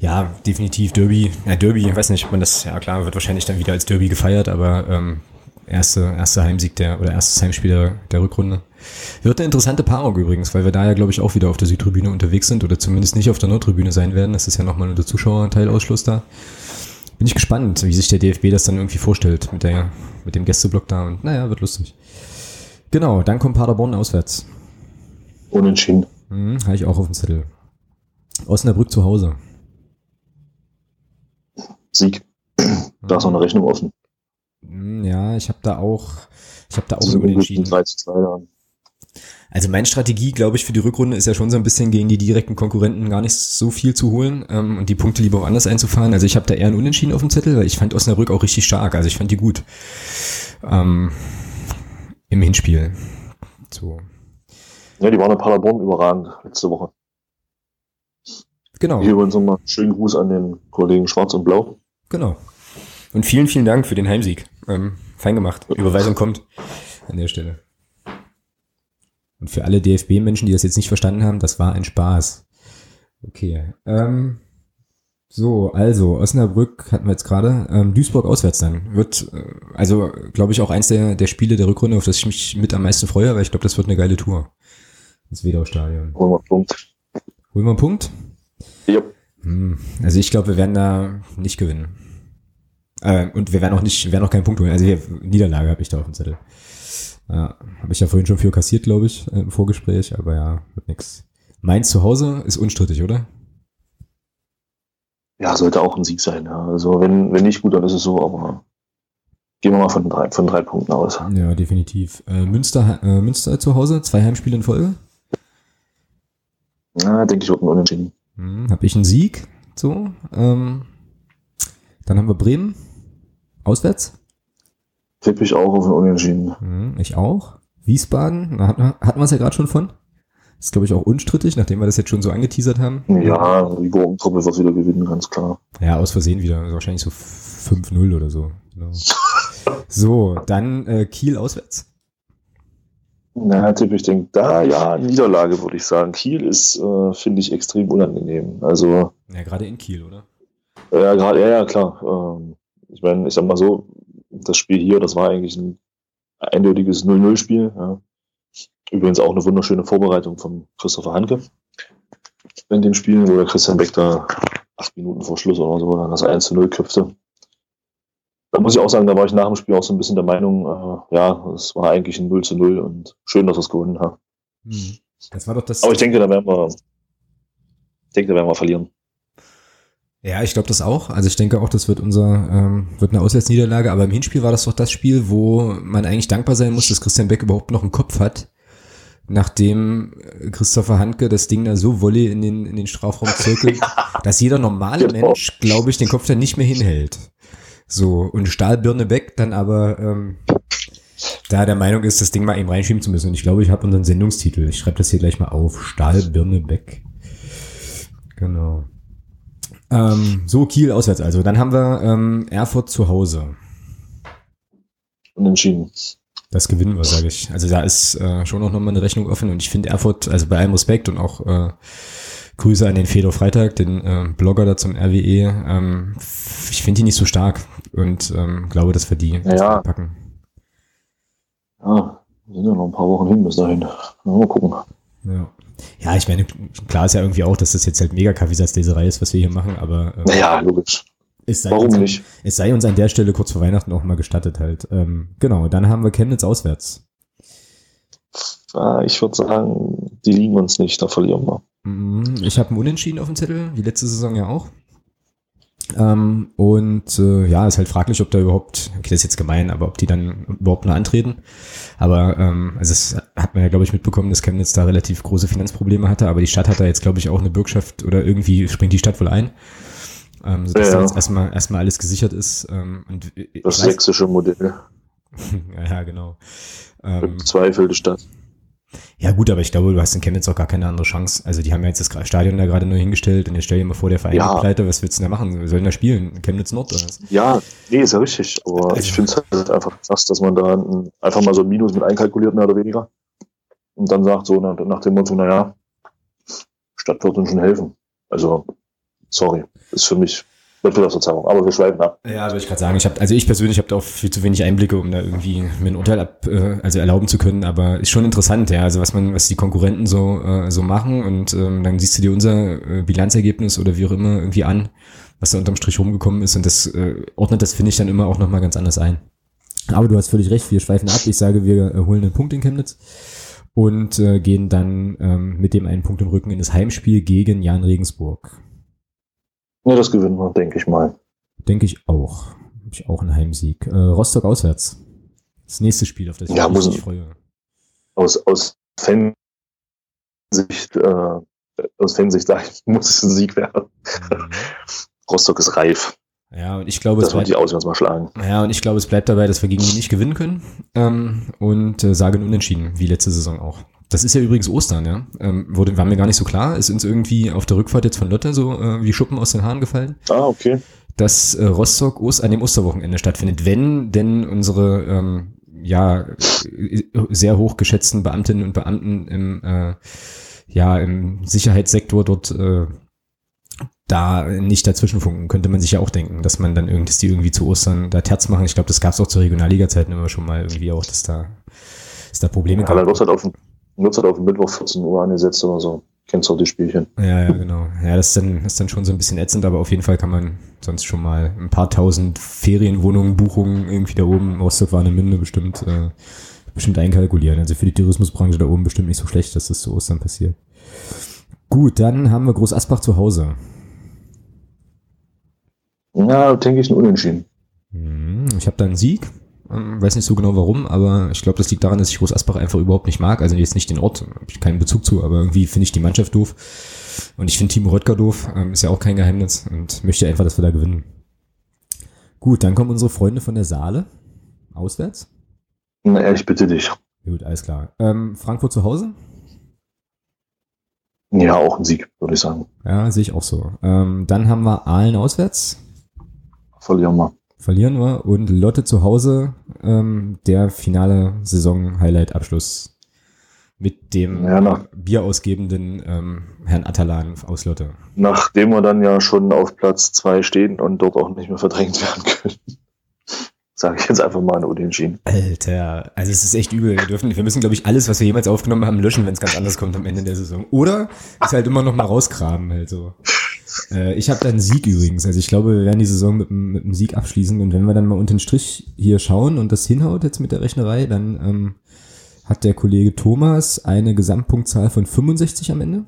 ja. definitiv Derby. Ja, Derby, ich weiß nicht, ob man das, ja klar, wird wahrscheinlich dann wieder als Derby gefeiert, aber ähm, erste, erste Heimsieg der, oder erstes Heimspiel der, der Rückrunde. Wird eine interessante Paarung übrigens, weil wir da ja, glaube ich, auch wieder auf der Südtribüne unterwegs sind oder zumindest nicht auf der Nordtribüne sein werden. Das ist ja nochmal unter Zuschauerteilausschluss da. Bin ich gespannt, wie sich der DFB das dann irgendwie vorstellt mit, der, mit dem Gästeblock da und naja, wird lustig. Genau, dann kommt Paderborn auswärts. Unentschieden. Mhm, Habe ich auch auf dem Zettel. Osnabrück zu Hause. Sieg. Da ist noch eine Rechnung offen. Hm, ja, ich habe da auch, ich habe da auch unentschieden. 3 zu 2 dann. Also meine Strategie, glaube ich, für die Rückrunde ist ja schon so ein bisschen gegen die direkten Konkurrenten gar nicht so viel zu holen ähm, und die Punkte lieber woanders einzufahren. Also ich habe da eher ein Unentschieden auf dem Zettel, weil ich fand Osnabrück auch richtig stark. Also ich fand die gut ähm, im Hinspiel. So. Ja, die waren in Paderborn überragend letzte Woche. Genau. Hier übrigens nochmal schönen Gruß an den Kollegen Schwarz und Blau. Genau. Und vielen, vielen Dank für den Heimsieg. Ähm, fein gemacht. Überweisung kommt an der Stelle. Und für alle DFB-Menschen, die das jetzt nicht verstanden haben, das war ein Spaß. Okay. Ähm, so, also Osnabrück hatten wir jetzt gerade. Ähm, Duisburg auswärts dann. Wird, äh, also glaube ich, auch eins der, der Spiele der Rückrunde, auf das ich mich mit am meisten freue, weil ich glaube, das wird eine geile Tour. Ins Wedau-Stadion. Holen wir einen Punkt. Holen wir einen Punkt? Ja. Hm, also ich glaube, wir werden da nicht gewinnen. Äh, und wir werden auch nicht, wir werden auch keinen Punkt holen. Also hier, Niederlage habe ich da auf dem Zettel. Ja, habe ich ja vorhin schon für kassiert, glaube ich, im Vorgespräch, aber ja, wird nix. Mainz zu Hause ist unstrittig, oder? Ja, sollte auch ein Sieg sein. Ja. Also wenn, wenn nicht gut, dann ist es so, aber gehen wir mal von drei, von drei Punkten aus. Ja, definitiv. Äh, Münster, äh, Münster zu Hause, zwei Heimspiele in Folge? Ja, denke ich, wird ein Unentschieden. Hm, habe ich einen Sieg, so. Ähm, dann haben wir Bremen, auswärts. Tippe ich auch auf ein Unentschieden. Hm, ich auch. Wiesbaden, hatten, wir es ja gerade schon von. ist, glaube ich, auch unstrittig, nachdem wir das jetzt schon so angeteasert haben. Ja, die Gurkentruppe wird wieder gewinnen, ganz klar. Ja, aus Versehen wieder. Also wahrscheinlich so 5-0 oder so. Genau. so, dann äh, Kiel auswärts. Na, Tipp, ich denke, da ja, Niederlage würde ich sagen. Kiel ist, äh, finde ich, extrem unangenehm. Also. Ja, gerade in Kiel, oder? Ja, gerade, ja, ja, klar. Ähm, ich meine, ich sag mal so, das Spiel hier, das war eigentlich ein eindeutiges 0-0-Spiel. Ja. Übrigens auch eine wunderschöne Vorbereitung von Christopher Hanke in dem Spiel, wo der Christian Beck da acht Minuten vor Schluss oder so dann das 1 0 köpfte. Da muss ich auch sagen, da war ich nach dem Spiel auch so ein bisschen der Meinung, äh, ja, es war eigentlich ein 0 zu 0 und schön, dass wir es gewonnen haben. Hm. Das war doch das. Aber ich denke, da werden wir, ich denke, da werden wir verlieren. Ja, ich glaube das auch. Also ich denke auch, das wird unser ähm, wird eine Auswärtsniederlage. Aber im Hinspiel war das doch das Spiel, wo man eigentlich dankbar sein muss, dass Christian Beck überhaupt noch einen Kopf hat, nachdem Christopher Handke das Ding da so wolle in den in den Strafraum zirkelt, ja. dass jeder normale genau. Mensch, glaube ich, den Kopf dann nicht mehr hinhält. So und Stahlbirne Beck dann aber ähm, da der Meinung ist, das Ding mal eben reinschieben zu müssen. Und ich glaube, ich habe unseren Sendungstitel. Ich schreibe das hier gleich mal auf. Stahlbirne Beck. Genau. Ähm, so, Kiel auswärts also. Dann haben wir ähm, Erfurt zu Hause. Unentschieden. Das gewinnen wir, sage ich. Also da ist äh, schon auch nochmal eine Rechnung offen und ich finde Erfurt, also bei allem Respekt und auch äh, Grüße an den Fedor Freitag, den äh, Blogger da zum RWE. Ähm, ich finde die nicht so stark und ähm, glaube, dass wir die ja. packen. Ja, sind ja noch ein paar Wochen hin bis dahin. Mal gucken. Ja. Ja, ich meine, klar ist ja irgendwie auch, dass das jetzt halt mega Kaffeesatzleserei ist, was wir hier machen, aber. Äh, ja, logisch. Es sei Warum uns, nicht? Es sei uns an der Stelle kurz vor Weihnachten auch mal gestattet halt. Ähm, genau, dann haben wir Chemnitz auswärts. Ah, ich würde sagen, die liegen uns nicht, da verlieren wir. Mhm, ich habe einen Unentschieden auf dem Zettel, wie letzte Saison ja auch. Ähm, und äh, ja, ist halt fraglich, ob da überhaupt, okay, das ist jetzt gemein, aber ob die dann überhaupt noch antreten. Aber ähm, also es hat man ja, glaube ich, mitbekommen, dass Chemnitz da relativ große Finanzprobleme hatte, aber die Stadt hat da jetzt, glaube ich, auch eine Bürgschaft oder irgendwie springt die Stadt wohl ein. Ähm, sodass ja, ja. da jetzt erstmal, erstmal alles gesichert ist. Ähm, und das sächsische Modell. ja, ja, genau. Ähm, Zweifelte Stadt. Ja gut, aber ich glaube, du hast in Chemnitz auch gar keine andere Chance. Also die haben ja jetzt das Stadion da gerade neu hingestellt und jetzt stell dir mal vor, der Verein ja. pleite, was willst du denn da machen? Wir sollen da spielen, Chemnitz Nord oder was? Ja, nee, ist ja richtig. Aber also. ich finde es halt einfach krass, dass man da einfach mal so ein Minus mit einkalkuliert, mehr oder weniger. Und dann sagt so nach, nach dem Motto, naja, Stadt wird uns schon helfen. Also, sorry, ist für mich Wettbewerbsverzerrung. Aber wir schweifen ab. Ja, würde ich gerade sagen. Ich habe, also ich persönlich habe da auch viel zu wenig Einblicke, um da irgendwie mir ein Urteil ab, äh, also erlauben zu können. Aber ist schon interessant, ja. Also was man, was die Konkurrenten so äh, so machen und ähm, dann siehst du dir unser äh, Bilanzergebnis oder wie auch immer irgendwie an, was da unterm Strich rumgekommen ist und das äh, ordnet das finde ich dann immer auch noch mal ganz anders ein. Aber du hast völlig recht. Wir schweifen ab. Ich sage, wir äh, holen einen Punkt in Chemnitz und äh, gehen dann ähm, mit dem einen Punkt im Rücken in das Heimspiel gegen Jan Regensburg. Ja, das gewinnen wir, denke ich mal. Denke ich auch. Habe ich auch einen Heimsieg. Äh, Rostock auswärts. Das nächste Spiel, auf das ich ja, mich freue. Aus, aus Fansicht, äh, aus Fansicht sage ich, muss es ein Sieg werden. Mhm. Rostock ist reif. Ja, und ich glaube, das es bleibt, die Auswärts mal schlagen. Ja, und ich glaube, es bleibt dabei, dass wir gegen die nicht gewinnen können ähm, und äh, sagen unentschieden, wie letzte Saison auch. Das ist ja übrigens Ostern, ja. Ähm, wurde, war mir gar nicht so klar. Ist uns irgendwie auf der Rückfahrt jetzt von Lotte so äh, wie Schuppen aus den Haaren gefallen. Ah, okay. Dass äh, Rostock Ost, an dem Osterwochenende stattfindet, wenn denn unsere ähm, ja sehr hoch geschätzten Beamtinnen und Beamten im äh, ja im Sicherheitssektor dort äh, da nicht dazwischen funken, könnte man sich ja auch denken, dass man dann irgendwie, dass die irgendwie zu Ostern da Terz machen. Ich glaube, das gab es auch zur Regionalliga-Zeiten immer schon mal irgendwie auch, dass da, dass da Probleme ja, gab. Wird halt auf, wird halt auf Mittwoch 14 Uhr angesetzt oder so. Kennst du auch die Spielchen. Ja, ja, genau. Ja, das ist dann, das ist dann schon so ein bisschen ätzend, aber auf jeden Fall kann man sonst schon mal ein paar tausend Ferienwohnungen, Buchungen irgendwie da oben, Rostock war eine Münde bestimmt, äh, bestimmt einkalkulieren. Also für die Tourismusbranche da oben bestimmt nicht so schlecht, dass das zu Ostern passiert. Gut, dann haben wir Groß Asbach zu Hause. Ja, denke ich, ein Unentschieden. Hm, ich habe da einen Sieg. Ähm, weiß nicht so genau warum, aber ich glaube, das liegt daran, dass ich Groß Asbach einfach überhaupt nicht mag. Also jetzt nicht den Ort, habe ich keinen Bezug zu, aber irgendwie finde ich die Mannschaft doof. Und ich finde Timo Röttger doof, ähm, ist ja auch kein Geheimnis und möchte einfach, dass wir da gewinnen. Gut, dann kommen unsere Freunde von der Saale. Auswärts? Na, ich bitte dich. Gut, alles klar. Ähm, Frankfurt zu Hause? Ja, auch ein Sieg, würde ich sagen. Ja, sehe ich auch so. Ähm, dann haben wir Aalen auswärts. Verlieren wir. Verlieren wir. Und Lotte zu Hause, ähm, der finale Saison-Highlight-Abschluss mit dem ja, nach, bierausgebenden ähm, Herrn Atalan aus Lotte. Nachdem wir dann ja schon auf Platz zwei stehen und dort auch nicht mehr verdrängt werden können. Sage ich jetzt einfach mal ein Unentschieden. Alter, also es ist echt übel. Wir, dürfen, wir müssen, glaube ich, alles, was wir jemals aufgenommen haben, löschen, wenn es ganz anders kommt am Ende der Saison. Oder ist halt immer noch mal rausgraben. Halt so. Äh, ich habe da einen Sieg übrigens. Also ich glaube, wir werden die Saison mit, mit einem Sieg abschließen. Und wenn wir dann mal unter den Strich hier schauen und das hinhaut jetzt mit der Rechnerei, dann ähm, hat der Kollege Thomas eine Gesamtpunktzahl von 65 am Ende.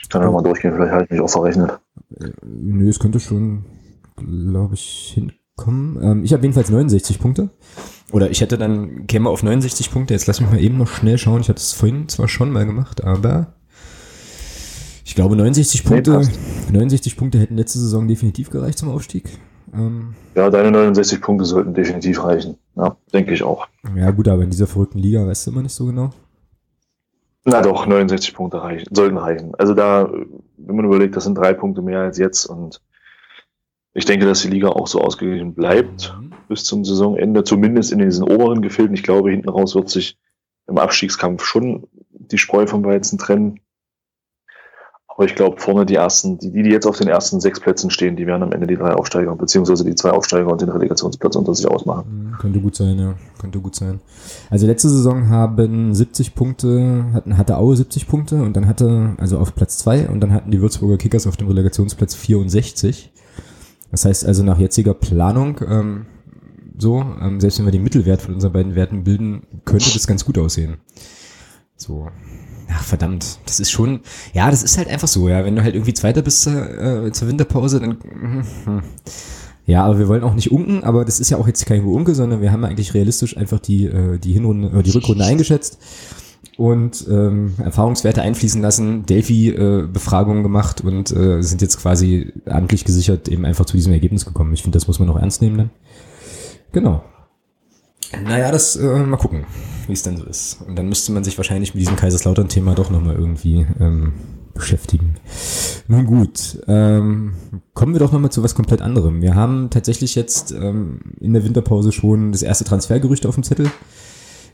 Ich kann ja mal durchgehen, vielleicht habe ich mich auch verrechnet. Äh, nö, es könnte schon, glaube ich, hinkommen. Ähm, ich habe jedenfalls 69 Punkte. Oder ich hätte dann, käme auf 69 Punkte. Jetzt lass mich mal eben noch schnell schauen. Ich hatte es vorhin zwar schon mal gemacht, aber ich glaube, 69 Punkte, 69 Punkte hätten letzte Saison definitiv gereicht zum Aufstieg. Ähm, ja, deine 69 Punkte sollten definitiv reichen. Ja, denke ich auch. Ja, gut, aber in dieser verrückten Liga weißt du immer nicht so genau. Na doch, 69 Punkte reichen, sollten reichen. Also da, wenn man überlegt, das sind drei Punkte mehr als jetzt und ich denke, dass die Liga auch so ausgeglichen bleibt mhm. bis zum Saisonende, zumindest in diesen oberen Gefilden. Ich glaube, hinten raus wird sich im Abstiegskampf schon die Spreu vom Weizen trennen. Aber ich glaube, vorne die ersten, die, die jetzt auf den ersten sechs Plätzen stehen, die werden am Ende die drei Aufsteiger, beziehungsweise die zwei Aufsteiger und den Relegationsplatz unter sich ausmachen. Mhm, könnte gut sein, ja. Könnte gut sein. Also letzte Saison haben 70 Punkte, hatten, hatte Aue 70 Punkte und dann hatte, also auf Platz zwei und dann hatten die Würzburger Kickers auf dem Relegationsplatz 64. Das heißt also nach jetziger Planung, ähm, so, ähm, selbst wenn wir den Mittelwert von unseren beiden Werten bilden, könnte das ganz gut aussehen. So, Ach, verdammt, das ist schon, ja, das ist halt einfach so, ja. Wenn du halt irgendwie Zweiter bist äh, zur Winterpause, dann. Hm, ja, aber wir wollen auch nicht unken, aber das ist ja auch jetzt kein Unke, sondern wir haben eigentlich realistisch einfach die, äh, die Hinrunde, äh, die Rückrunde eingeschätzt und ähm, Erfahrungswerte einfließen lassen, Delphi-Befragungen äh, gemacht und äh, sind jetzt quasi amtlich gesichert eben einfach zu diesem Ergebnis gekommen. Ich finde, das muss man auch ernst nehmen dann. Genau. Naja, das äh, mal gucken wie es dann so ist. Und dann müsste man sich wahrscheinlich mit diesem Kaiserslautern-Thema doch nochmal irgendwie ähm, beschäftigen. Nun gut, ähm, kommen wir doch nochmal zu was komplett anderem. Wir haben tatsächlich jetzt ähm, in der Winterpause schon das erste Transfergerücht auf dem Zettel,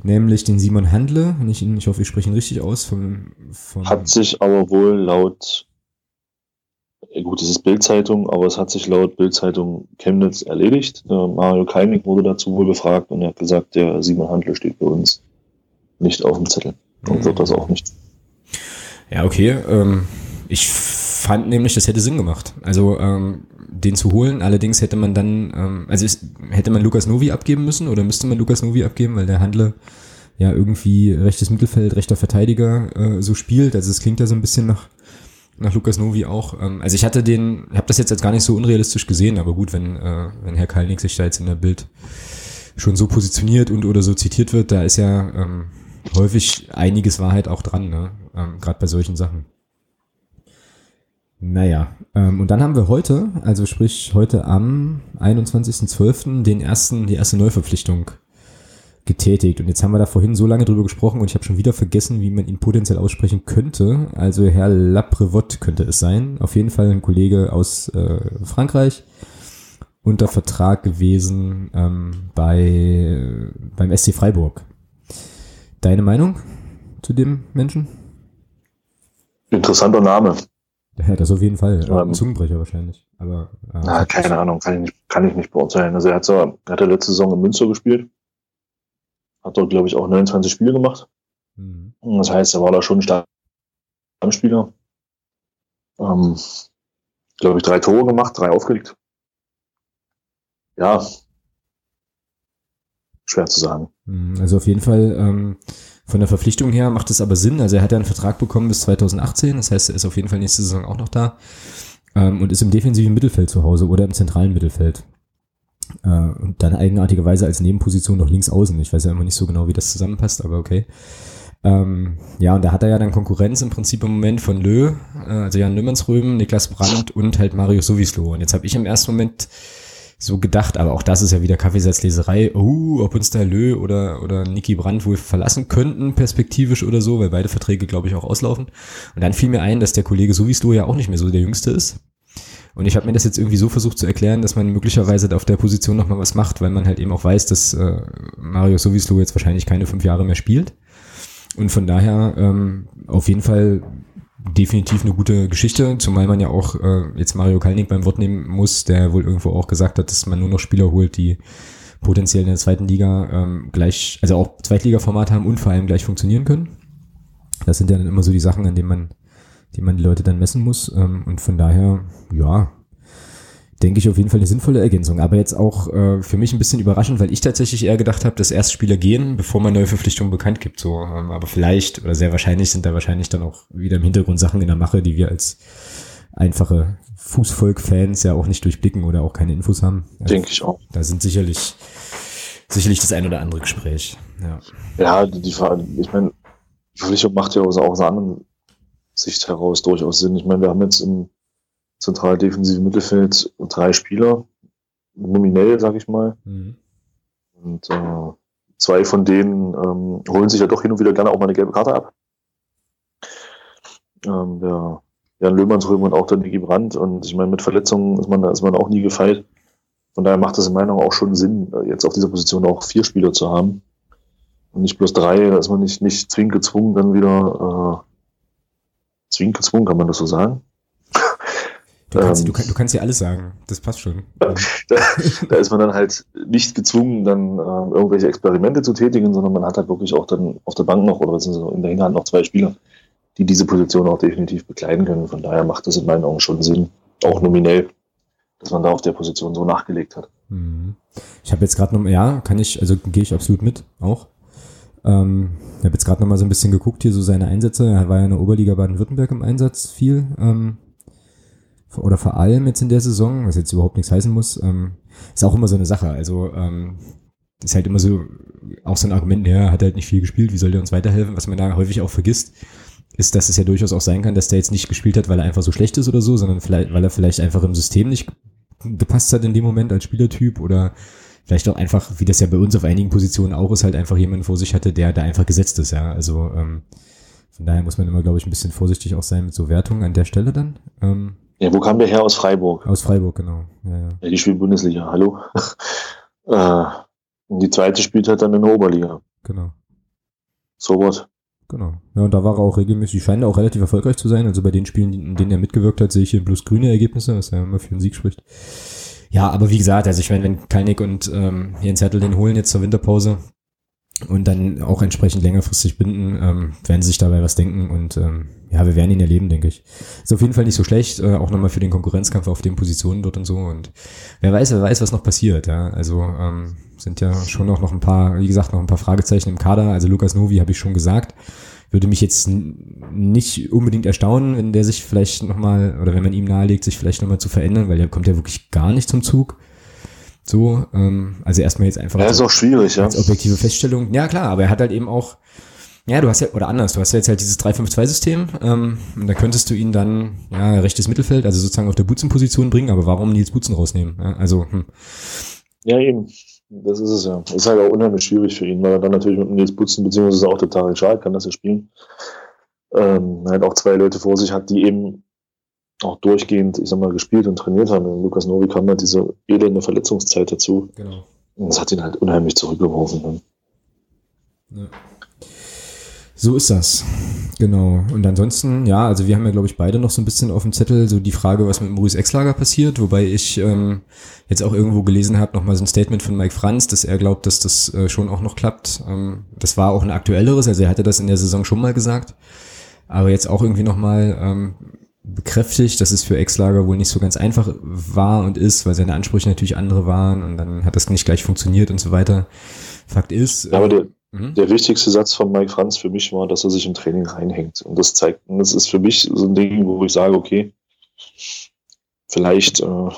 nämlich den Simon Handle. Und ich, ich hoffe, ich spreche ihn richtig aus. Vom, vom Hat sich aber wohl laut gut, es ist Bildzeitung, aber es hat sich laut Bildzeitung Chemnitz erledigt. Der Mario Kalnick wurde dazu wohl befragt und er hat gesagt, der Simon Handel steht bei uns nicht auf dem Zettel und mhm. wird das auch nicht. Ja, okay. Ähm, ich fand nämlich, das hätte Sinn gemacht. Also ähm, den zu holen. Allerdings hätte man dann, ähm, also ist, hätte man Lukas Novi abgeben müssen oder müsste man Lukas Novi abgeben, weil der Handler ja irgendwie rechtes Mittelfeld, rechter Verteidiger äh, so spielt. Also es klingt ja so ein bisschen nach nach Lukas Novi auch. Ähm, also ich hatte den, habe das jetzt als gar nicht so unrealistisch gesehen, aber gut, wenn, äh, wenn Herr Kalnick sich da jetzt in der Bild schon so positioniert und oder so zitiert wird, da ist ja, ähm, häufig einiges Wahrheit auch dran, ne? Ähm, Gerade bei solchen Sachen. Naja, ähm, und dann haben wir heute, also sprich heute am 21.12. den ersten, die erste Neuverpflichtung getätigt. Und jetzt haben wir da vorhin so lange drüber gesprochen und ich habe schon wieder vergessen, wie man ihn potenziell aussprechen könnte. Also Herr Laprevot könnte es sein. Auf jeden Fall ein Kollege aus äh, Frankreich unter Vertrag gewesen ähm, bei beim SC Freiburg. Deine Meinung zu dem Menschen? Interessanter Name. Ja, das auf jeden Fall. Ähm, ein Zungenbrecher wahrscheinlich. Aber äh, na, keine Ahnung, kann ich, nicht, kann ich nicht beurteilen. Also er hat, so, er hat letzte Saison in Münster gespielt. Hat dort, glaube ich, auch 29 Spiele gemacht. Mhm. Das heißt, er war da schon ein Stammspieler. Ähm, glaube ich, drei Tore gemacht, drei aufgelegt. Ja, schwer zu sagen. Mhm, also auf jeden Fall ähm, von der Verpflichtung her macht es aber Sinn. Also er hat ja einen Vertrag bekommen bis 2018. Das heißt, er ist auf jeden Fall nächste Saison auch noch da ähm, und ist im defensiven Mittelfeld zu Hause oder im zentralen Mittelfeld. Äh, und dann eigenartigerweise als Nebenposition noch links außen. Ich weiß ja immer nicht so genau, wie das zusammenpasst, aber okay. Ähm, ja, und da hat er ja dann Konkurrenz im Prinzip im Moment von Lö, äh, also Jan Lümmansröben, Niklas Brandt und halt Mario Sowislo. Und jetzt habe ich im ersten Moment so gedacht, aber auch das ist ja wieder Kaffeesatzleserei, oh, ob uns der Lö oder, oder Niki Brandt wohl verlassen könnten, perspektivisch oder so, weil beide Verträge, glaube ich, auch auslaufen. Und dann fiel mir ein, dass der Kollege Sowislo ja auch nicht mehr so der Jüngste ist. Und ich habe mir das jetzt irgendwie so versucht zu erklären, dass man möglicherweise auf der Position nochmal was macht, weil man halt eben auch weiß, dass äh, Mario Sowislo jetzt wahrscheinlich keine fünf Jahre mehr spielt. Und von daher ähm, auf jeden Fall definitiv eine gute Geschichte, zumal man ja auch äh, jetzt Mario Kalnick beim Wort nehmen muss, der wohl irgendwo auch gesagt hat, dass man nur noch Spieler holt, die potenziell in der zweiten Liga ähm, gleich, also auch Zweitliga-Format haben und vor allem gleich funktionieren können. Das sind ja dann immer so die Sachen, an denen man die man die Leute dann messen muss. Ähm, und von daher, ja, denke ich auf jeden Fall eine sinnvolle Ergänzung. Aber jetzt auch äh, für mich ein bisschen überraschend, weil ich tatsächlich eher gedacht habe, dass erst Spieler gehen, bevor man neue Verpflichtungen bekannt gibt. So, ähm, aber vielleicht oder sehr wahrscheinlich sind da wahrscheinlich dann auch wieder im Hintergrund Sachen in der Mache, die wir als einfache Fußvolk-Fans ja auch nicht durchblicken oder auch keine Infos haben. Also, denke ich auch. Da sind sicherlich sicherlich das ein oder andere Gespräch. Ja, ja die, die ich meine, die Verpflichtung macht ja auch aus anderen Sicht heraus durchaus Sinn. Ich meine, wir haben jetzt im zentral defensiven Mittelfeld drei Spieler, nominell, sag ich mal. Mhm. Und äh, zwei von denen ähm, holen sich ja doch hin und wieder gerne auch mal eine gelbe Karte ab. Ähm, der Jan Löhmannsröhm und auch der Niki Brandt. Und ich meine, mit Verletzungen ist man, ist man auch nie gefeit. Von daher macht es in meiner Meinung auch schon Sinn, jetzt auf dieser Position auch vier Spieler zu haben. Und nicht bloß drei, da ist man nicht, nicht zwingend gezwungen, dann wieder zwingend gezwungen, kann man das so sagen? Du kannst, ähm, du, du kannst ja alles sagen, das passt schon. Da, da, ist man dann halt nicht gezwungen, dann äh, irgendwelche Experimente zu tätigen, sondern man hat halt wirklich auch dann auf der Bank noch oder in der Hinterhand noch zwei Spieler, die diese Position auch definitiv bekleiden können. Von daher macht das in meinen Augen schon Sinn, auch nominell, dass man da auf der Position so nachgelegt hat. Mhm. Ich habe jetzt gerade noch, ja, kann ich, also gehe ich absolut mit, auch. Ähm, ich habe jetzt gerade noch mal so ein bisschen geguckt hier, so seine Einsätze. Er war ja in der Oberliga Baden-Württemberg im Einsatz viel. Ähm, oder vor allem jetzt in der Saison, was jetzt überhaupt nichts heißen muss, ähm, ist auch immer so eine Sache. Also ähm, ist halt immer so auch so ein Argument, ja, hat halt nicht viel gespielt, wie soll der uns weiterhelfen? Was man da häufig auch vergisst, ist, dass es ja durchaus auch sein kann, dass der jetzt nicht gespielt hat, weil er einfach so schlecht ist oder so, sondern vielleicht, weil er vielleicht einfach im System nicht gepasst hat in dem Moment als Spielertyp oder vielleicht auch einfach, wie das ja bei uns auf einigen Positionen auch ist, halt einfach jemanden vor sich hatte, der da einfach gesetzt ist, ja. Also ähm, von daher muss man immer, glaube ich, ein bisschen vorsichtig auch sein mit so Wertungen an der Stelle dann. Ähm, ja, wo kam der her? Aus Freiburg. Aus Freiburg, genau. Ja, ja. ja die spielt Bundesliga, hallo. äh, und die zweite spielt halt dann in der Oberliga. Genau. So was. Genau. Ja, und da war er auch regelmäßig, scheint auch relativ erfolgreich zu sein. Also bei den Spielen, in denen er mitgewirkt hat, sehe ich hier bloß grüne Ergebnisse, was ja immer für einen Sieg spricht. Ja, aber wie gesagt, also ich meine, wenn Kalnick und ähm, Jens Hertel den holen jetzt zur Winterpause und dann auch entsprechend längerfristig binden, ähm, werden sie sich dabei was denken und ähm, ja, wir werden ihn erleben, denke ich. Ist auf jeden Fall nicht so schlecht, äh, auch nochmal für den Konkurrenzkampf auf den Positionen dort und so und wer weiß, wer weiß, was noch passiert, ja. Also ähm, sind ja schon auch noch ein paar, wie gesagt, noch ein paar Fragezeichen im Kader. Also Lukas Novi habe ich schon gesagt würde mich jetzt nicht unbedingt erstaunen, wenn der sich vielleicht nochmal, oder wenn man ihm nahelegt, sich vielleicht nochmal zu verändern, weil der kommt ja wirklich gar nicht zum Zug. So, ähm, also erstmal jetzt einfach. Ja, ist auch schwierig, ja. Als objektive Feststellung. Ja, klar, aber er hat halt eben auch, Ja, du hast ja, oder anders, du hast ja jetzt halt dieses 3-5-2-System ähm, und da könntest du ihn dann, ja, rechtes Mittelfeld, also sozusagen auf der Butzenposition bringen, aber warum Nils Butzen rausnehmen? Ja, also, hm. Ja, eben. Das ist es ja. Ist halt auch unheimlich schwierig für ihn, weil er dann natürlich mit Nils Butzen, beziehungsweise auch der Tarek Schal kann das ja spielen, ähm, halt auch zwei Leute vor sich hat, die eben auch durchgehend, ich sag mal, gespielt und trainiert haben. Und Lukas Novi kam halt diese elende Verletzungszeit dazu. Genau. Und das hat ihn halt unheimlich zurückgeworfen. Ne? Ja. So ist das. Genau. Und ansonsten, ja, also wir haben ja, glaube ich, beide noch so ein bisschen auf dem Zettel so die Frage, was mit Maurice Exlager passiert, wobei ich ähm, jetzt auch irgendwo gelesen habe, nochmal so ein Statement von Mike Franz, dass er glaubt, dass das äh, schon auch noch klappt. Ähm, das war auch ein aktuelleres, also er hatte das in der Saison schon mal gesagt, aber jetzt auch irgendwie nochmal ähm, bekräftigt, dass es für Exlager wohl nicht so ganz einfach war und ist, weil seine Ansprüche natürlich andere waren und dann hat das nicht gleich funktioniert und so weiter. Fakt ist. Aber der, Mhm. Der wichtigste Satz von Mike Franz für mich war, dass er sich im Training reinhängt. Und das zeigt, und das ist für mich so ein Ding, wo ich sage, okay, vielleicht äh,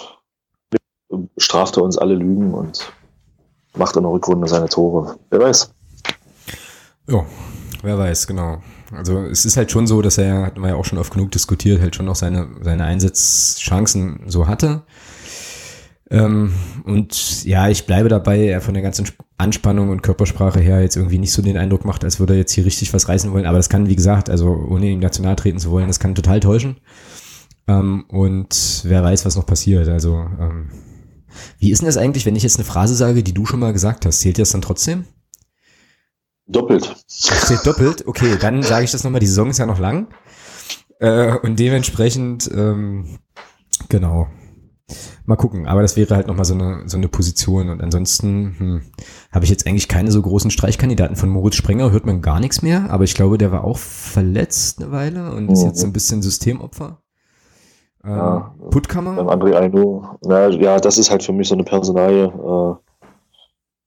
straft er uns alle Lügen und macht in der Rückrunde seine Tore. Wer weiß. Ja, wer weiß, genau. Also es ist halt schon so, dass er, hatten wir ja auch schon oft genug diskutiert, halt schon noch seine, seine Einsatzchancen so hatte. Ähm, und ja, ich bleibe dabei, er von der ganzen Anspannung und Körpersprache her jetzt irgendwie nicht so den Eindruck macht, als würde er jetzt hier richtig was reißen wollen. Aber das kann, wie gesagt, also ohne ihm national treten zu wollen, das kann total täuschen. Ähm, und wer weiß, was noch passiert. Also, ähm, wie ist denn das eigentlich, wenn ich jetzt eine Phrase sage, die du schon mal gesagt hast? Zählt das dann trotzdem? Doppelt. Das zählt doppelt? Okay, dann sage ich das nochmal. Die Saison ist ja noch lang. Äh, und dementsprechend, ähm, genau, Mal gucken, aber das wäre halt nochmal so eine, so eine Position. Und ansonsten hm, habe ich jetzt eigentlich keine so großen Streichkandidaten. Von Moritz Sprenger hört man gar nichts mehr, aber ich glaube, der war auch verletzt eine Weile und ist jetzt so ein bisschen Systemopfer. Ähm, ja, Puttkammer? Beim André Aino. Ja, ja, das ist halt für mich so eine Personalie. Äh,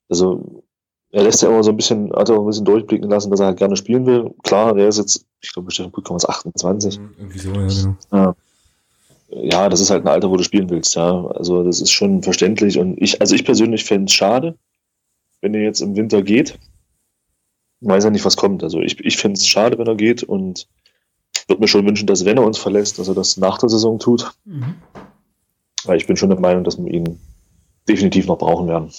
also er lässt ja immer so ein bisschen, hat er auch ein bisschen durchblicken lassen, dass er halt gerne spielen will. Klar, der ist jetzt, ich glaube, Steffen Puttkammer ist 28. Irgendwie so, ja, genau. Ja ja, das ist halt ein Alter, wo du spielen willst, ja. Also das ist schon verständlich. Und ich, also ich persönlich fände es schade, wenn er jetzt im Winter geht. Ich weiß ja nicht, was kommt. Also ich, ich fände es schade, wenn er geht und würde mir schon wünschen, dass wenn er uns verlässt, dass er das nach der Saison tut. Mhm. Weil ich bin schon der Meinung, dass wir ihn definitiv noch brauchen werden.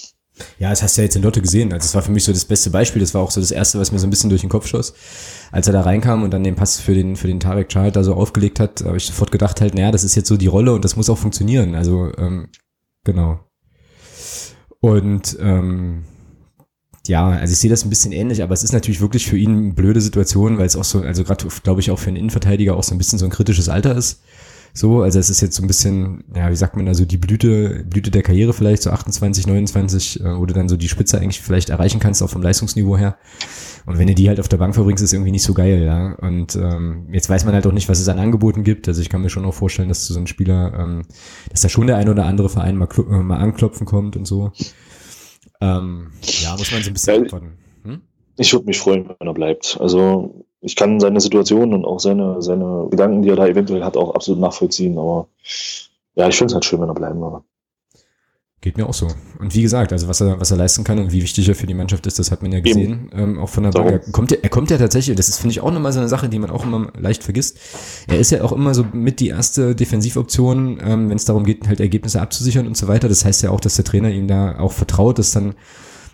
Ja, das hast du ja jetzt in Lotte gesehen. Also das war für mich so das beste Beispiel. Das war auch so das erste, was mir so ein bisschen durch den Kopf schoss. Als er da reinkam und dann den Pass für den, für den Tarek Child da so aufgelegt hat, habe ich sofort gedacht halt, naja, das ist jetzt so die Rolle und das muss auch funktionieren. Also, ähm, genau. Und, ähm, ja, also ich sehe das ein bisschen ähnlich, aber es ist natürlich wirklich für ihn eine blöde Situation, weil es auch so, also gerade, glaube ich, auch für einen Innenverteidiger auch so ein bisschen so ein kritisches Alter ist. So, also es ist jetzt so ein bisschen, ja, wie sagt man, also die Blüte, Blüte der Karriere vielleicht, so 28, 29, äh, wo du dann so die Spitze eigentlich vielleicht erreichen kannst, auch vom Leistungsniveau her. Und wenn du die halt auf der Bank verbringst, ist irgendwie nicht so geil, ja. Und ähm, jetzt weiß man halt auch nicht, was es an Angeboten gibt. Also ich kann mir schon auch vorstellen, dass zu so einem Spieler, ähm, dass da schon der ein oder andere Verein mal, äh, mal anklopfen kommt und so. Ähm, ja, muss man so ein bisschen ja, antworten. Hm? Ich würde mich freuen, wenn er bleibt. Also ich kann seine Situation und auch seine, seine Gedanken, die er da eventuell hat, auch absolut nachvollziehen. Aber ja, ich finde es halt schön, wenn er bleiben würde. Geht mir auch so. Und wie gesagt, also was er, was er leisten kann und wie wichtig er für die Mannschaft ist, das hat man ja gesehen, ähm, auch von der Bank. Er kommt, ja, er kommt ja tatsächlich, das ist, finde ich, auch nochmal so eine Sache, die man auch immer leicht vergisst. Er ist ja auch immer so mit die erste Defensivoption, ähm, wenn es darum geht, halt Ergebnisse abzusichern und so weiter. Das heißt ja auch, dass der Trainer ihm da auch vertraut, das dann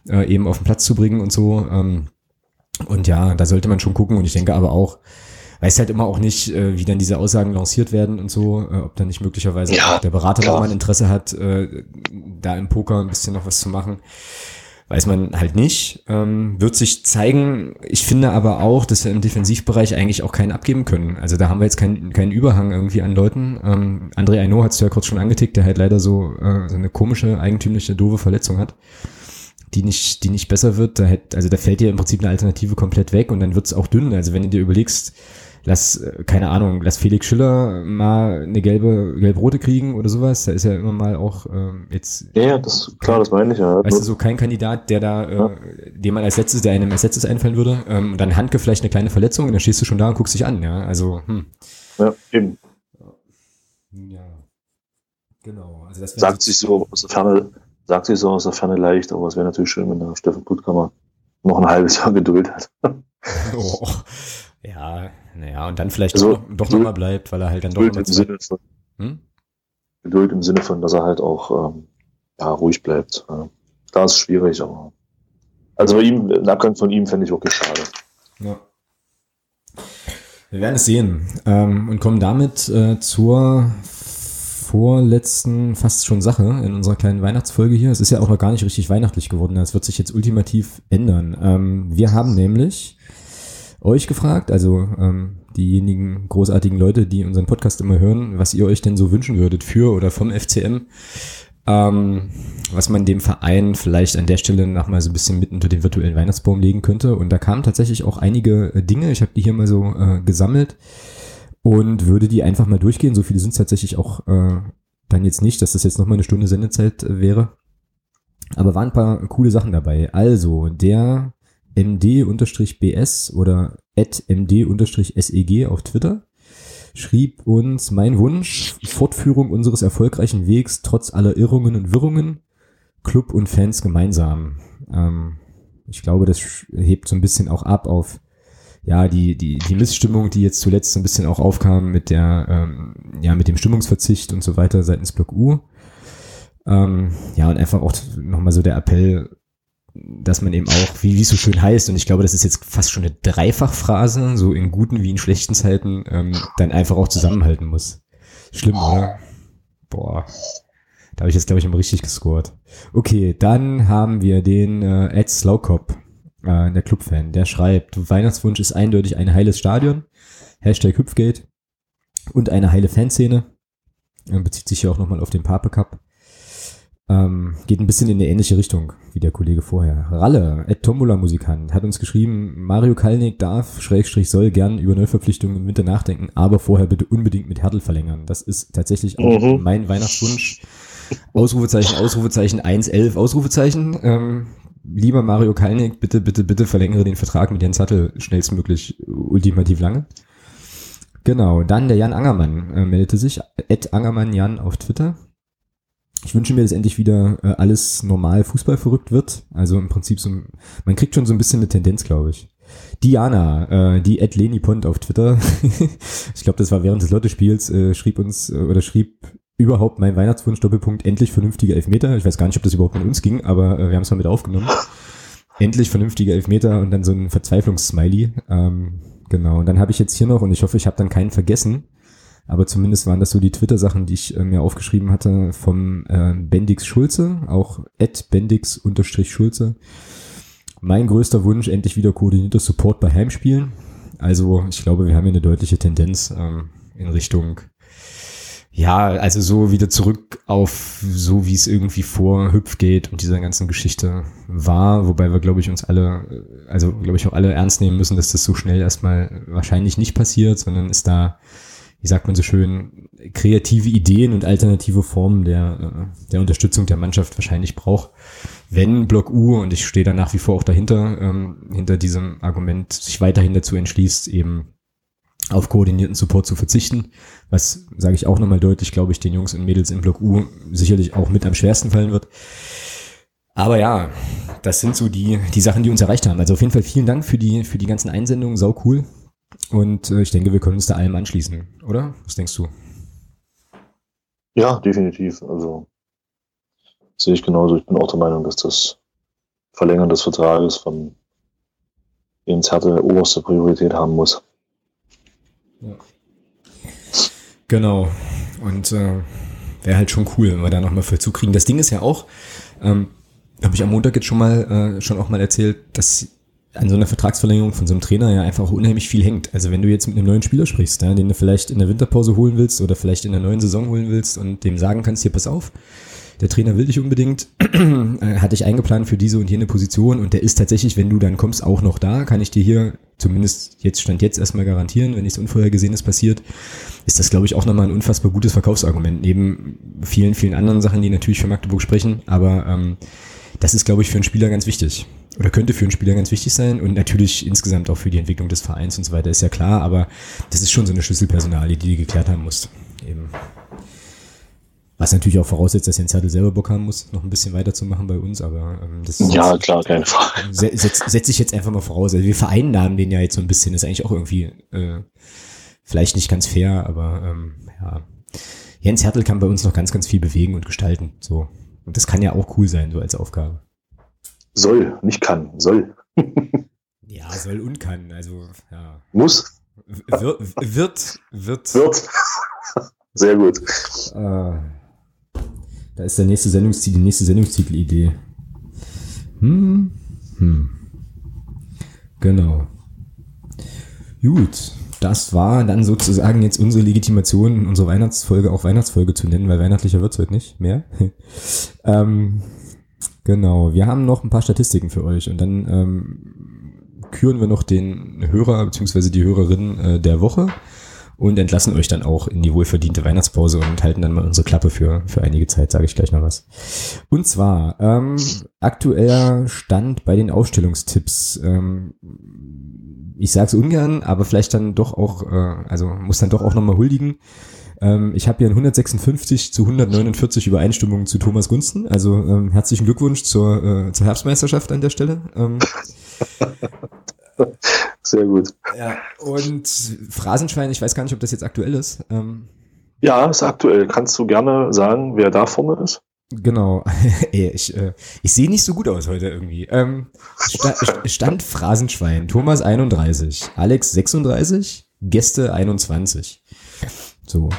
äh, eben auf den Platz zu bringen und so. Ähm, und ja, da sollte man schon gucken. Und ich denke aber auch, weiß halt immer auch nicht, äh, wie dann diese Aussagen lanciert werden und so, äh, ob dann nicht möglicherweise ja, der Berater klar. noch mal ein Interesse hat, äh, da im Poker ein bisschen noch was zu machen. Weiß man halt nicht. Ähm, wird sich zeigen. Ich finde aber auch, dass wir im Defensivbereich eigentlich auch keinen abgeben können. Also da haben wir jetzt keinen keinen Überhang irgendwie an Leuten. Ähm, André Aino hat es ja kurz schon angetickt, der halt leider so, so eine komische, eigentümliche, doofe Verletzung hat die nicht, die nicht besser wird, da hätte, also da fällt dir im Prinzip eine Alternative komplett weg und dann wird's auch dünn. Also wenn du dir überlegst, lass, äh, keine Ahnung, lass Felix Schiller mal eine gelbe, gelb-rote kriegen oder sowas, da ist ja immer mal auch ähm, jetzt. Ja, ja, das, klar, das meine ich ja. Weißt du, so kein Kandidat, der da, äh, ja. dem man als letztes, der einem als letztes einfallen würde, ähm, und dann Handke vielleicht eine kleine Verletzung und dann stehst du schon da und guckst dich an, ja, also, hm. Ja, eben. Ja. Genau. Also das Sagt sich so aus der Ferne, sagt sich so aus der Ferne leicht, aber es wäre natürlich schön, wenn der Steffen Puttkammer noch ein halbes Jahr Geduld hat. oh. Ja, naja, und dann vielleicht also, doch, doch nochmal bleibt, weil er halt dann doch nochmal. Im Sinne von, hm? Geduld im Sinne von, dass er halt auch ähm, ja, ruhig bleibt. Ja. Da ist es schwierig, aber. Also bei ihm, ein Abgang von ihm fände ich wirklich schade. Ja. Wir werden es sehen ähm, und kommen damit äh, zur vorletzten fast schon Sache in unserer kleinen Weihnachtsfolge hier. Es ist ja auch noch gar nicht richtig weihnachtlich geworden. Das wird sich jetzt ultimativ ändern. Ähm, wir haben nämlich euch gefragt, also ähm, diejenigen großartigen Leute, die unseren Podcast immer hören, was ihr euch denn so wünschen würdet für oder vom FCM. Ähm, was man dem Verein vielleicht an der Stelle noch mal so ein bisschen mitten unter den virtuellen Weihnachtsbaum legen könnte. Und da kamen tatsächlich auch einige äh, Dinge. Ich habe die hier mal so äh, gesammelt und würde die einfach mal durchgehen. So viele sind es tatsächlich auch äh, dann jetzt nicht, dass das jetzt noch mal eine Stunde Sendezeit äh, wäre. Aber waren ein paar coole Sachen dabei. Also der md-bs oder md-seg auf Twitter schrieb uns mein Wunsch, Fortführung unseres erfolgreichen Wegs trotz aller Irrungen und Wirrungen, Club und Fans gemeinsam. Ähm, ich glaube, das hebt so ein bisschen auch ab auf ja, die, die, die Missstimmung, die jetzt zuletzt so ein bisschen auch aufkam mit der, ähm, ja, mit dem Stimmungsverzicht und so weiter seitens Block U. Ähm, ja, und einfach auch nochmal so der Appell, dass man eben auch, wie, wie es so schön heißt, und ich glaube, das ist jetzt fast schon eine Dreifachphrase, so in guten wie in schlechten Zeiten, ähm, dann einfach auch zusammenhalten muss. Schlimm, oder? Boah. Da habe ich jetzt, glaube ich, immer richtig gescored. Okay, dann haben wir den äh, Ed Slowcop, äh, der Clubfan, der schreibt, Weihnachtswunsch ist eindeutig ein heiles Stadion, Hashtag Hüpfgate und eine heile Fanszene. Bezieht sich ja auch nochmal auf den Pape Cup. Ähm, geht ein bisschen in eine ähnliche Richtung wie der Kollege vorher. Ralle, Ed Tombola Musikant, hat uns geschrieben, Mario Kalnick darf, Schrägstrich soll gern über Neuverpflichtungen im Winter nachdenken, aber vorher bitte unbedingt mit Hertel verlängern. Das ist tatsächlich auch mhm. mein Weihnachtswunsch. Ausrufezeichen, Ausrufezeichen, 111, Ausrufezeichen. Ähm, lieber Mario Kalnick, bitte, bitte, bitte verlängere den Vertrag mit Jens Hattel schnellstmöglich ultimativ lange. Genau, dann der Jan Angermann äh, meldete sich, Ed Angermann Jan auf Twitter ich wünsche mir, dass endlich wieder äh, alles normal Fußball verrückt wird. Also im Prinzip so, man kriegt schon so ein bisschen eine Tendenz, glaube ich. Diana, äh, die Ed Leni Pont auf Twitter, ich glaube, das war während des Lottespiels, äh, schrieb uns äh, oder schrieb überhaupt mein Weihnachtswunsch Doppelpunkt endlich vernünftige Elfmeter. Ich weiß gar nicht, ob das überhaupt mit uns ging, aber äh, wir haben es mal mit aufgenommen. endlich vernünftige Elfmeter und dann so ein Verzweiflungssmiley. Ähm, genau. Und dann habe ich jetzt hier noch und ich hoffe, ich habe dann keinen vergessen. Aber zumindest waren das so die Twitter-Sachen, die ich äh, mir aufgeschrieben hatte vom äh, Bendix Schulze, auch at Bendix-Schulze. Mein größter Wunsch, endlich wieder koordinierter Support bei Heimspielen. Also ich glaube, wir haben hier eine deutliche Tendenz ähm, in Richtung, ja, also so wieder zurück auf so, wie es irgendwie vor Hüpf geht und dieser ganzen Geschichte war, wobei wir, glaube ich, uns alle, also glaube ich auch alle ernst nehmen müssen, dass das so schnell erstmal wahrscheinlich nicht passiert, sondern ist da wie sagt man so schön, kreative Ideen und alternative Formen der, äh, der Unterstützung der Mannschaft wahrscheinlich braucht. Wenn Block U, und ich stehe da nach wie vor auch dahinter, ähm, hinter diesem Argument, sich weiterhin dazu entschließt, eben auf koordinierten Support zu verzichten, was, sage ich auch nochmal deutlich, glaube ich, den Jungs und Mädels in Block U sicherlich auch mit am schwersten fallen wird. Aber ja, das sind so die, die Sachen, die uns erreicht haben. Also auf jeden Fall vielen Dank für die, für die ganzen Einsendungen, sau cool. Und äh, ich denke, wir können uns da allem anschließen, oder? Was denkst du? Ja, definitiv. Also sehe ich genauso. Ich bin auch der Meinung, dass das Verlängern des Vertrages von Jens Härte oberste Priorität haben muss. Genau. Und äh, wäre halt schon cool, wenn wir da nochmal Vollzug kriegen. Das Ding ist ja auch, ähm, habe ich am Montag jetzt schon mal äh, schon auch mal erzählt, dass an so einer Vertragsverlängerung von so einem Trainer ja einfach unheimlich viel hängt. Also wenn du jetzt mit einem neuen Spieler sprichst, ja, den du vielleicht in der Winterpause holen willst oder vielleicht in der neuen Saison holen willst und dem sagen kannst, hier pass auf, der Trainer will dich unbedingt, hat dich eingeplant für diese und jene Position. Und der ist tatsächlich, wenn du dann kommst, auch noch da, kann ich dir hier zumindest jetzt stand jetzt erstmal garantieren, wenn nichts Unvorhergesehenes passiert, ist das, glaube ich, auch nochmal ein unfassbar gutes Verkaufsargument, neben vielen, vielen anderen Sachen, die natürlich für Magdeburg sprechen, aber ähm, das ist, glaube ich, für einen Spieler ganz wichtig. Oder könnte für einen Spieler ganz wichtig sein. Und natürlich insgesamt auch für die Entwicklung des Vereins und so weiter, ist ja klar, aber das ist schon so eine Schlüsselpersonalie, die du geklärt haben musst. Eben. Was natürlich auch voraussetzt, dass Jens Hertel selber Bock haben muss, noch ein bisschen weiterzumachen bei uns, aber ähm, das Ja, klar, keine Frage. Setze setz ich jetzt einfach mal voraus. Also wir vereinnahmen den ja jetzt so ein bisschen, ist eigentlich auch irgendwie äh, vielleicht nicht ganz fair, aber ähm, ja. Jens Hertel kann bei uns noch ganz, ganz viel bewegen und gestalten. So. Und das kann ja auch cool sein, so als Aufgabe. Soll, nicht kann, soll. ja, soll und kann. Also, ja. Muss. Wird, wird, wird. Wird. Sehr gut. Äh, da ist der nächste Sendungstitel, die nächste Sendungstitelidee. Hm, hm. Genau. Gut, das war dann sozusagen jetzt unsere Legitimation, unsere Weihnachtsfolge auch Weihnachtsfolge zu nennen, weil weihnachtlicher wird es heute nicht mehr. ähm, genau, wir haben noch ein paar Statistiken für euch und dann ähm, küren wir noch den Hörer bzw. die Hörerin äh, der Woche und entlassen euch dann auch in die wohlverdiente Weihnachtspause und halten dann mal unsere Klappe für, für einige Zeit, sage ich gleich noch was. Und zwar ähm, aktueller Stand bei den Ausstellungstipps. Ähm, ich sage es ungern, aber vielleicht dann doch auch, äh, also muss dann doch auch nochmal huldigen. Ähm, ich habe hier ein 156 zu 149 Übereinstimmungen zu Thomas Gunsten. Also ähm, herzlichen Glückwunsch zur, äh, zur Herbstmeisterschaft an der Stelle. Ähm, Sehr gut. Ja, und Phrasenschwein, ich weiß gar nicht, ob das jetzt aktuell ist. Ähm, ja, ist aktuell. Kannst du gerne sagen, wer da vorne ist? Genau. ich äh, ich sehe nicht so gut aus heute irgendwie. Ähm, Sta Stand Phrasenschwein. Thomas 31, Alex 36, Gäste 21. So.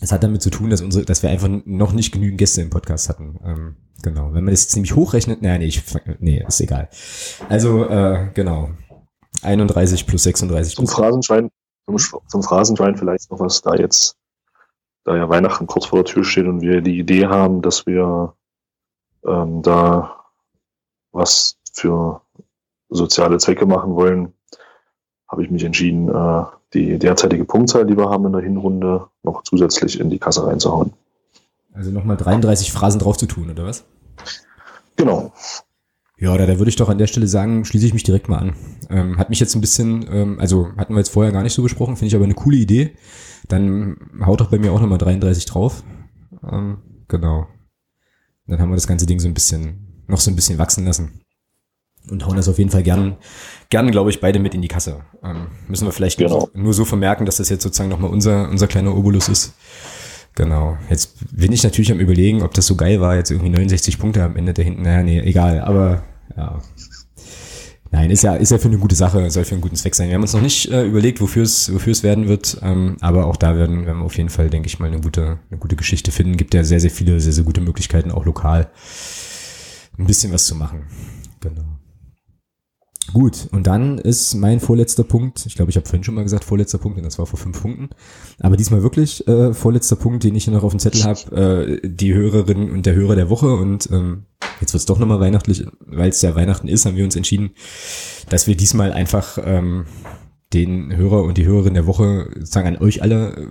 Es hat damit zu tun, dass unsere, dass wir einfach noch nicht genügend Gäste im Podcast hatten. Ähm, genau. Wenn man das jetzt nämlich hochrechnet, naja, nee, ich, nee, ist egal. Also, äh, genau. 31 plus 36. Zum Phrasenschwein, zum, zum Phrasenschwein vielleicht noch was da jetzt, da ja Weihnachten kurz vor der Tür steht und wir die Idee haben, dass wir ähm, da was für soziale Zwecke machen wollen, habe ich mich entschieden, äh, die derzeitige Punktzahl, die wir haben in der Hinrunde, noch zusätzlich in die Kasse reinzuhauen. Also nochmal 33 Phrasen drauf zu tun, oder was? Genau. Ja, da, da würde ich doch an der Stelle sagen, schließe ich mich direkt mal an. Ähm, hat mich jetzt ein bisschen, ähm, also hatten wir jetzt vorher gar nicht so besprochen, finde ich aber eine coole Idee. Dann haut doch bei mir auch nochmal 33 drauf. Ähm, genau. Dann haben wir das ganze Ding so ein bisschen, noch so ein bisschen wachsen lassen. Und hauen das auf jeden Fall gern, gern, glaube ich, beide mit in die Kasse. Ähm, müssen wir vielleicht genau. nur so vermerken, dass das jetzt sozusagen nochmal unser, unser kleiner Obolus ist. Genau. Jetzt bin ich natürlich am überlegen, ob das so geil war, jetzt irgendwie 69 Punkte am Ende da hinten. Naja, nee, egal, aber ja. Nein, ist ja, ist ja für eine gute Sache, soll für einen guten Zweck sein. Wir haben uns noch nicht äh, überlegt, wofür es, wofür es werden wird, ähm, aber auch da werden, werden wir auf jeden Fall, denke ich mal, eine gute, eine gute Geschichte finden. Gibt ja sehr, sehr viele, sehr, sehr gute Möglichkeiten, auch lokal ein bisschen was zu machen. Genau. Gut, und dann ist mein vorletzter Punkt, ich glaube, ich habe vorhin schon mal gesagt, vorletzter Punkt, und das war vor fünf Punkten, aber diesmal wirklich äh, vorletzter Punkt, den ich hier noch auf dem Zettel habe, äh, die Hörerin und der Hörer der Woche und ähm, jetzt wird's doch nochmal weihnachtlich, weil es ja Weihnachten ist, haben wir uns entschieden, dass wir diesmal einfach ähm, den Hörer und die Hörerin der Woche sozusagen an euch alle äh,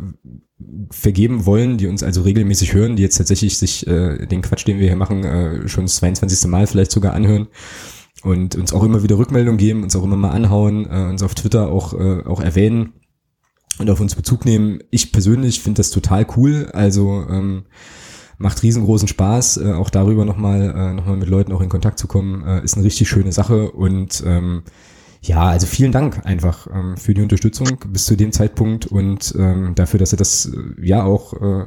vergeben wollen, die uns also regelmäßig hören, die jetzt tatsächlich sich äh, den Quatsch, den wir hier machen, äh, schon das 22. Mal vielleicht sogar anhören und uns auch immer wieder Rückmeldungen geben, uns auch immer mal anhauen, äh, uns auf Twitter auch, äh, auch erwähnen und auf uns Bezug nehmen. Ich persönlich finde das total cool. Also ähm, macht riesengroßen Spaß, äh, auch darüber nochmal äh, noch mit Leuten auch in Kontakt zu kommen. Äh, ist eine richtig schöne Sache und ähm, ja, also vielen Dank einfach ähm, für die Unterstützung bis zu dem Zeitpunkt und ähm, dafür, dass ihr das äh, ja auch äh,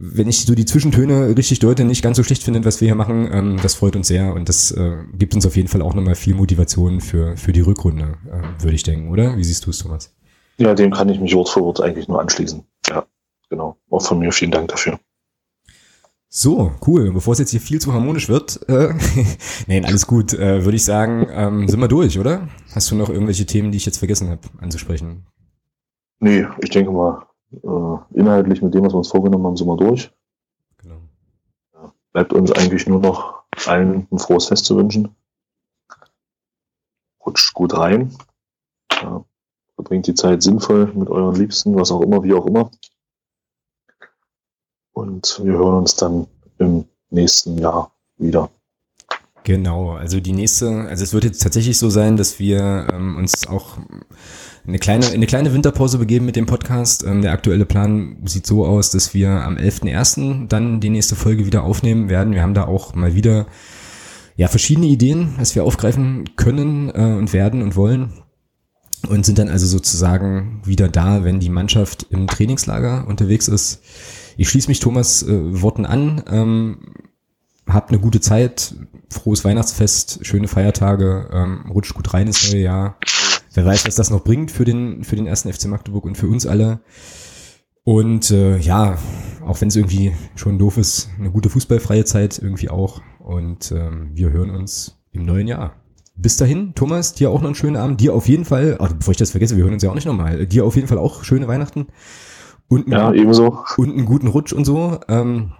wenn ich so die Zwischentöne richtig deute, nicht ganz so schlecht finde, was wir hier machen. Ähm, das freut uns sehr und das äh, gibt uns auf jeden Fall auch nochmal viel Motivation für, für die Rückrunde, äh, würde ich denken, oder? Wie siehst du es, Thomas? Ja, dem kann ich mich Wort für Wort eigentlich nur anschließen. Ja, genau. Auch von mir vielen Dank dafür. So, cool. Bevor es jetzt hier viel zu harmonisch wird, äh, nein, alles gut, äh, würde ich sagen, ähm, sind wir durch, oder? Hast du noch irgendwelche Themen, die ich jetzt vergessen habe anzusprechen? Nee, ich denke mal, äh, inhaltlich mit dem, was wir uns vorgenommen haben, sind wir durch. Genau. Ja, bleibt uns eigentlich nur noch allen ein frohes Fest zu wünschen. Rutscht gut rein. Ja, verbringt die Zeit sinnvoll mit euren Liebsten, was auch immer, wie auch immer. Und wir hören uns dann im nächsten Jahr wieder. Genau, also die nächste, also es wird jetzt tatsächlich so sein, dass wir ähm, uns auch eine kleine, eine kleine Winterpause begeben mit dem Podcast. Ähm, der aktuelle Plan sieht so aus, dass wir am 11.01. dann die nächste Folge wieder aufnehmen werden. Wir haben da auch mal wieder ja, verschiedene Ideen, was wir aufgreifen können äh, und werden und wollen. Und sind dann also sozusagen wieder da, wenn die Mannschaft im Trainingslager unterwegs ist. Ich schließe mich Thomas äh, Worten an. Ähm, habt eine gute Zeit, frohes Weihnachtsfest, schöne Feiertage, ähm, rutscht gut rein ins neue Jahr. Wer weiß, was das noch bringt für den, für den ersten FC Magdeburg und für uns alle. Und äh, ja, auch wenn es irgendwie schon doof ist, eine gute fußballfreie Zeit irgendwie auch. Und ähm, wir hören uns im neuen Jahr. Bis dahin, Thomas, dir auch noch einen schönen Abend. Dir auf jeden Fall, ach, bevor ich das vergesse, wir hören uns ja auch nicht nochmal. Dir auf jeden Fall auch schöne Weihnachten. Und, ja, ebenso. Und einen guten Rutsch und so. Ähm,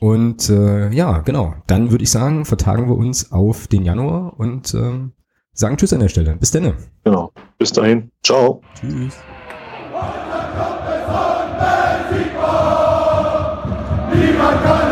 und äh, ja, genau. Dann würde ich sagen, vertagen wir uns auf den Januar und ähm, sagen Tschüss an der Stelle. Bis dann. Genau. Bis dahin. Ciao. Tschüss. Niemand kann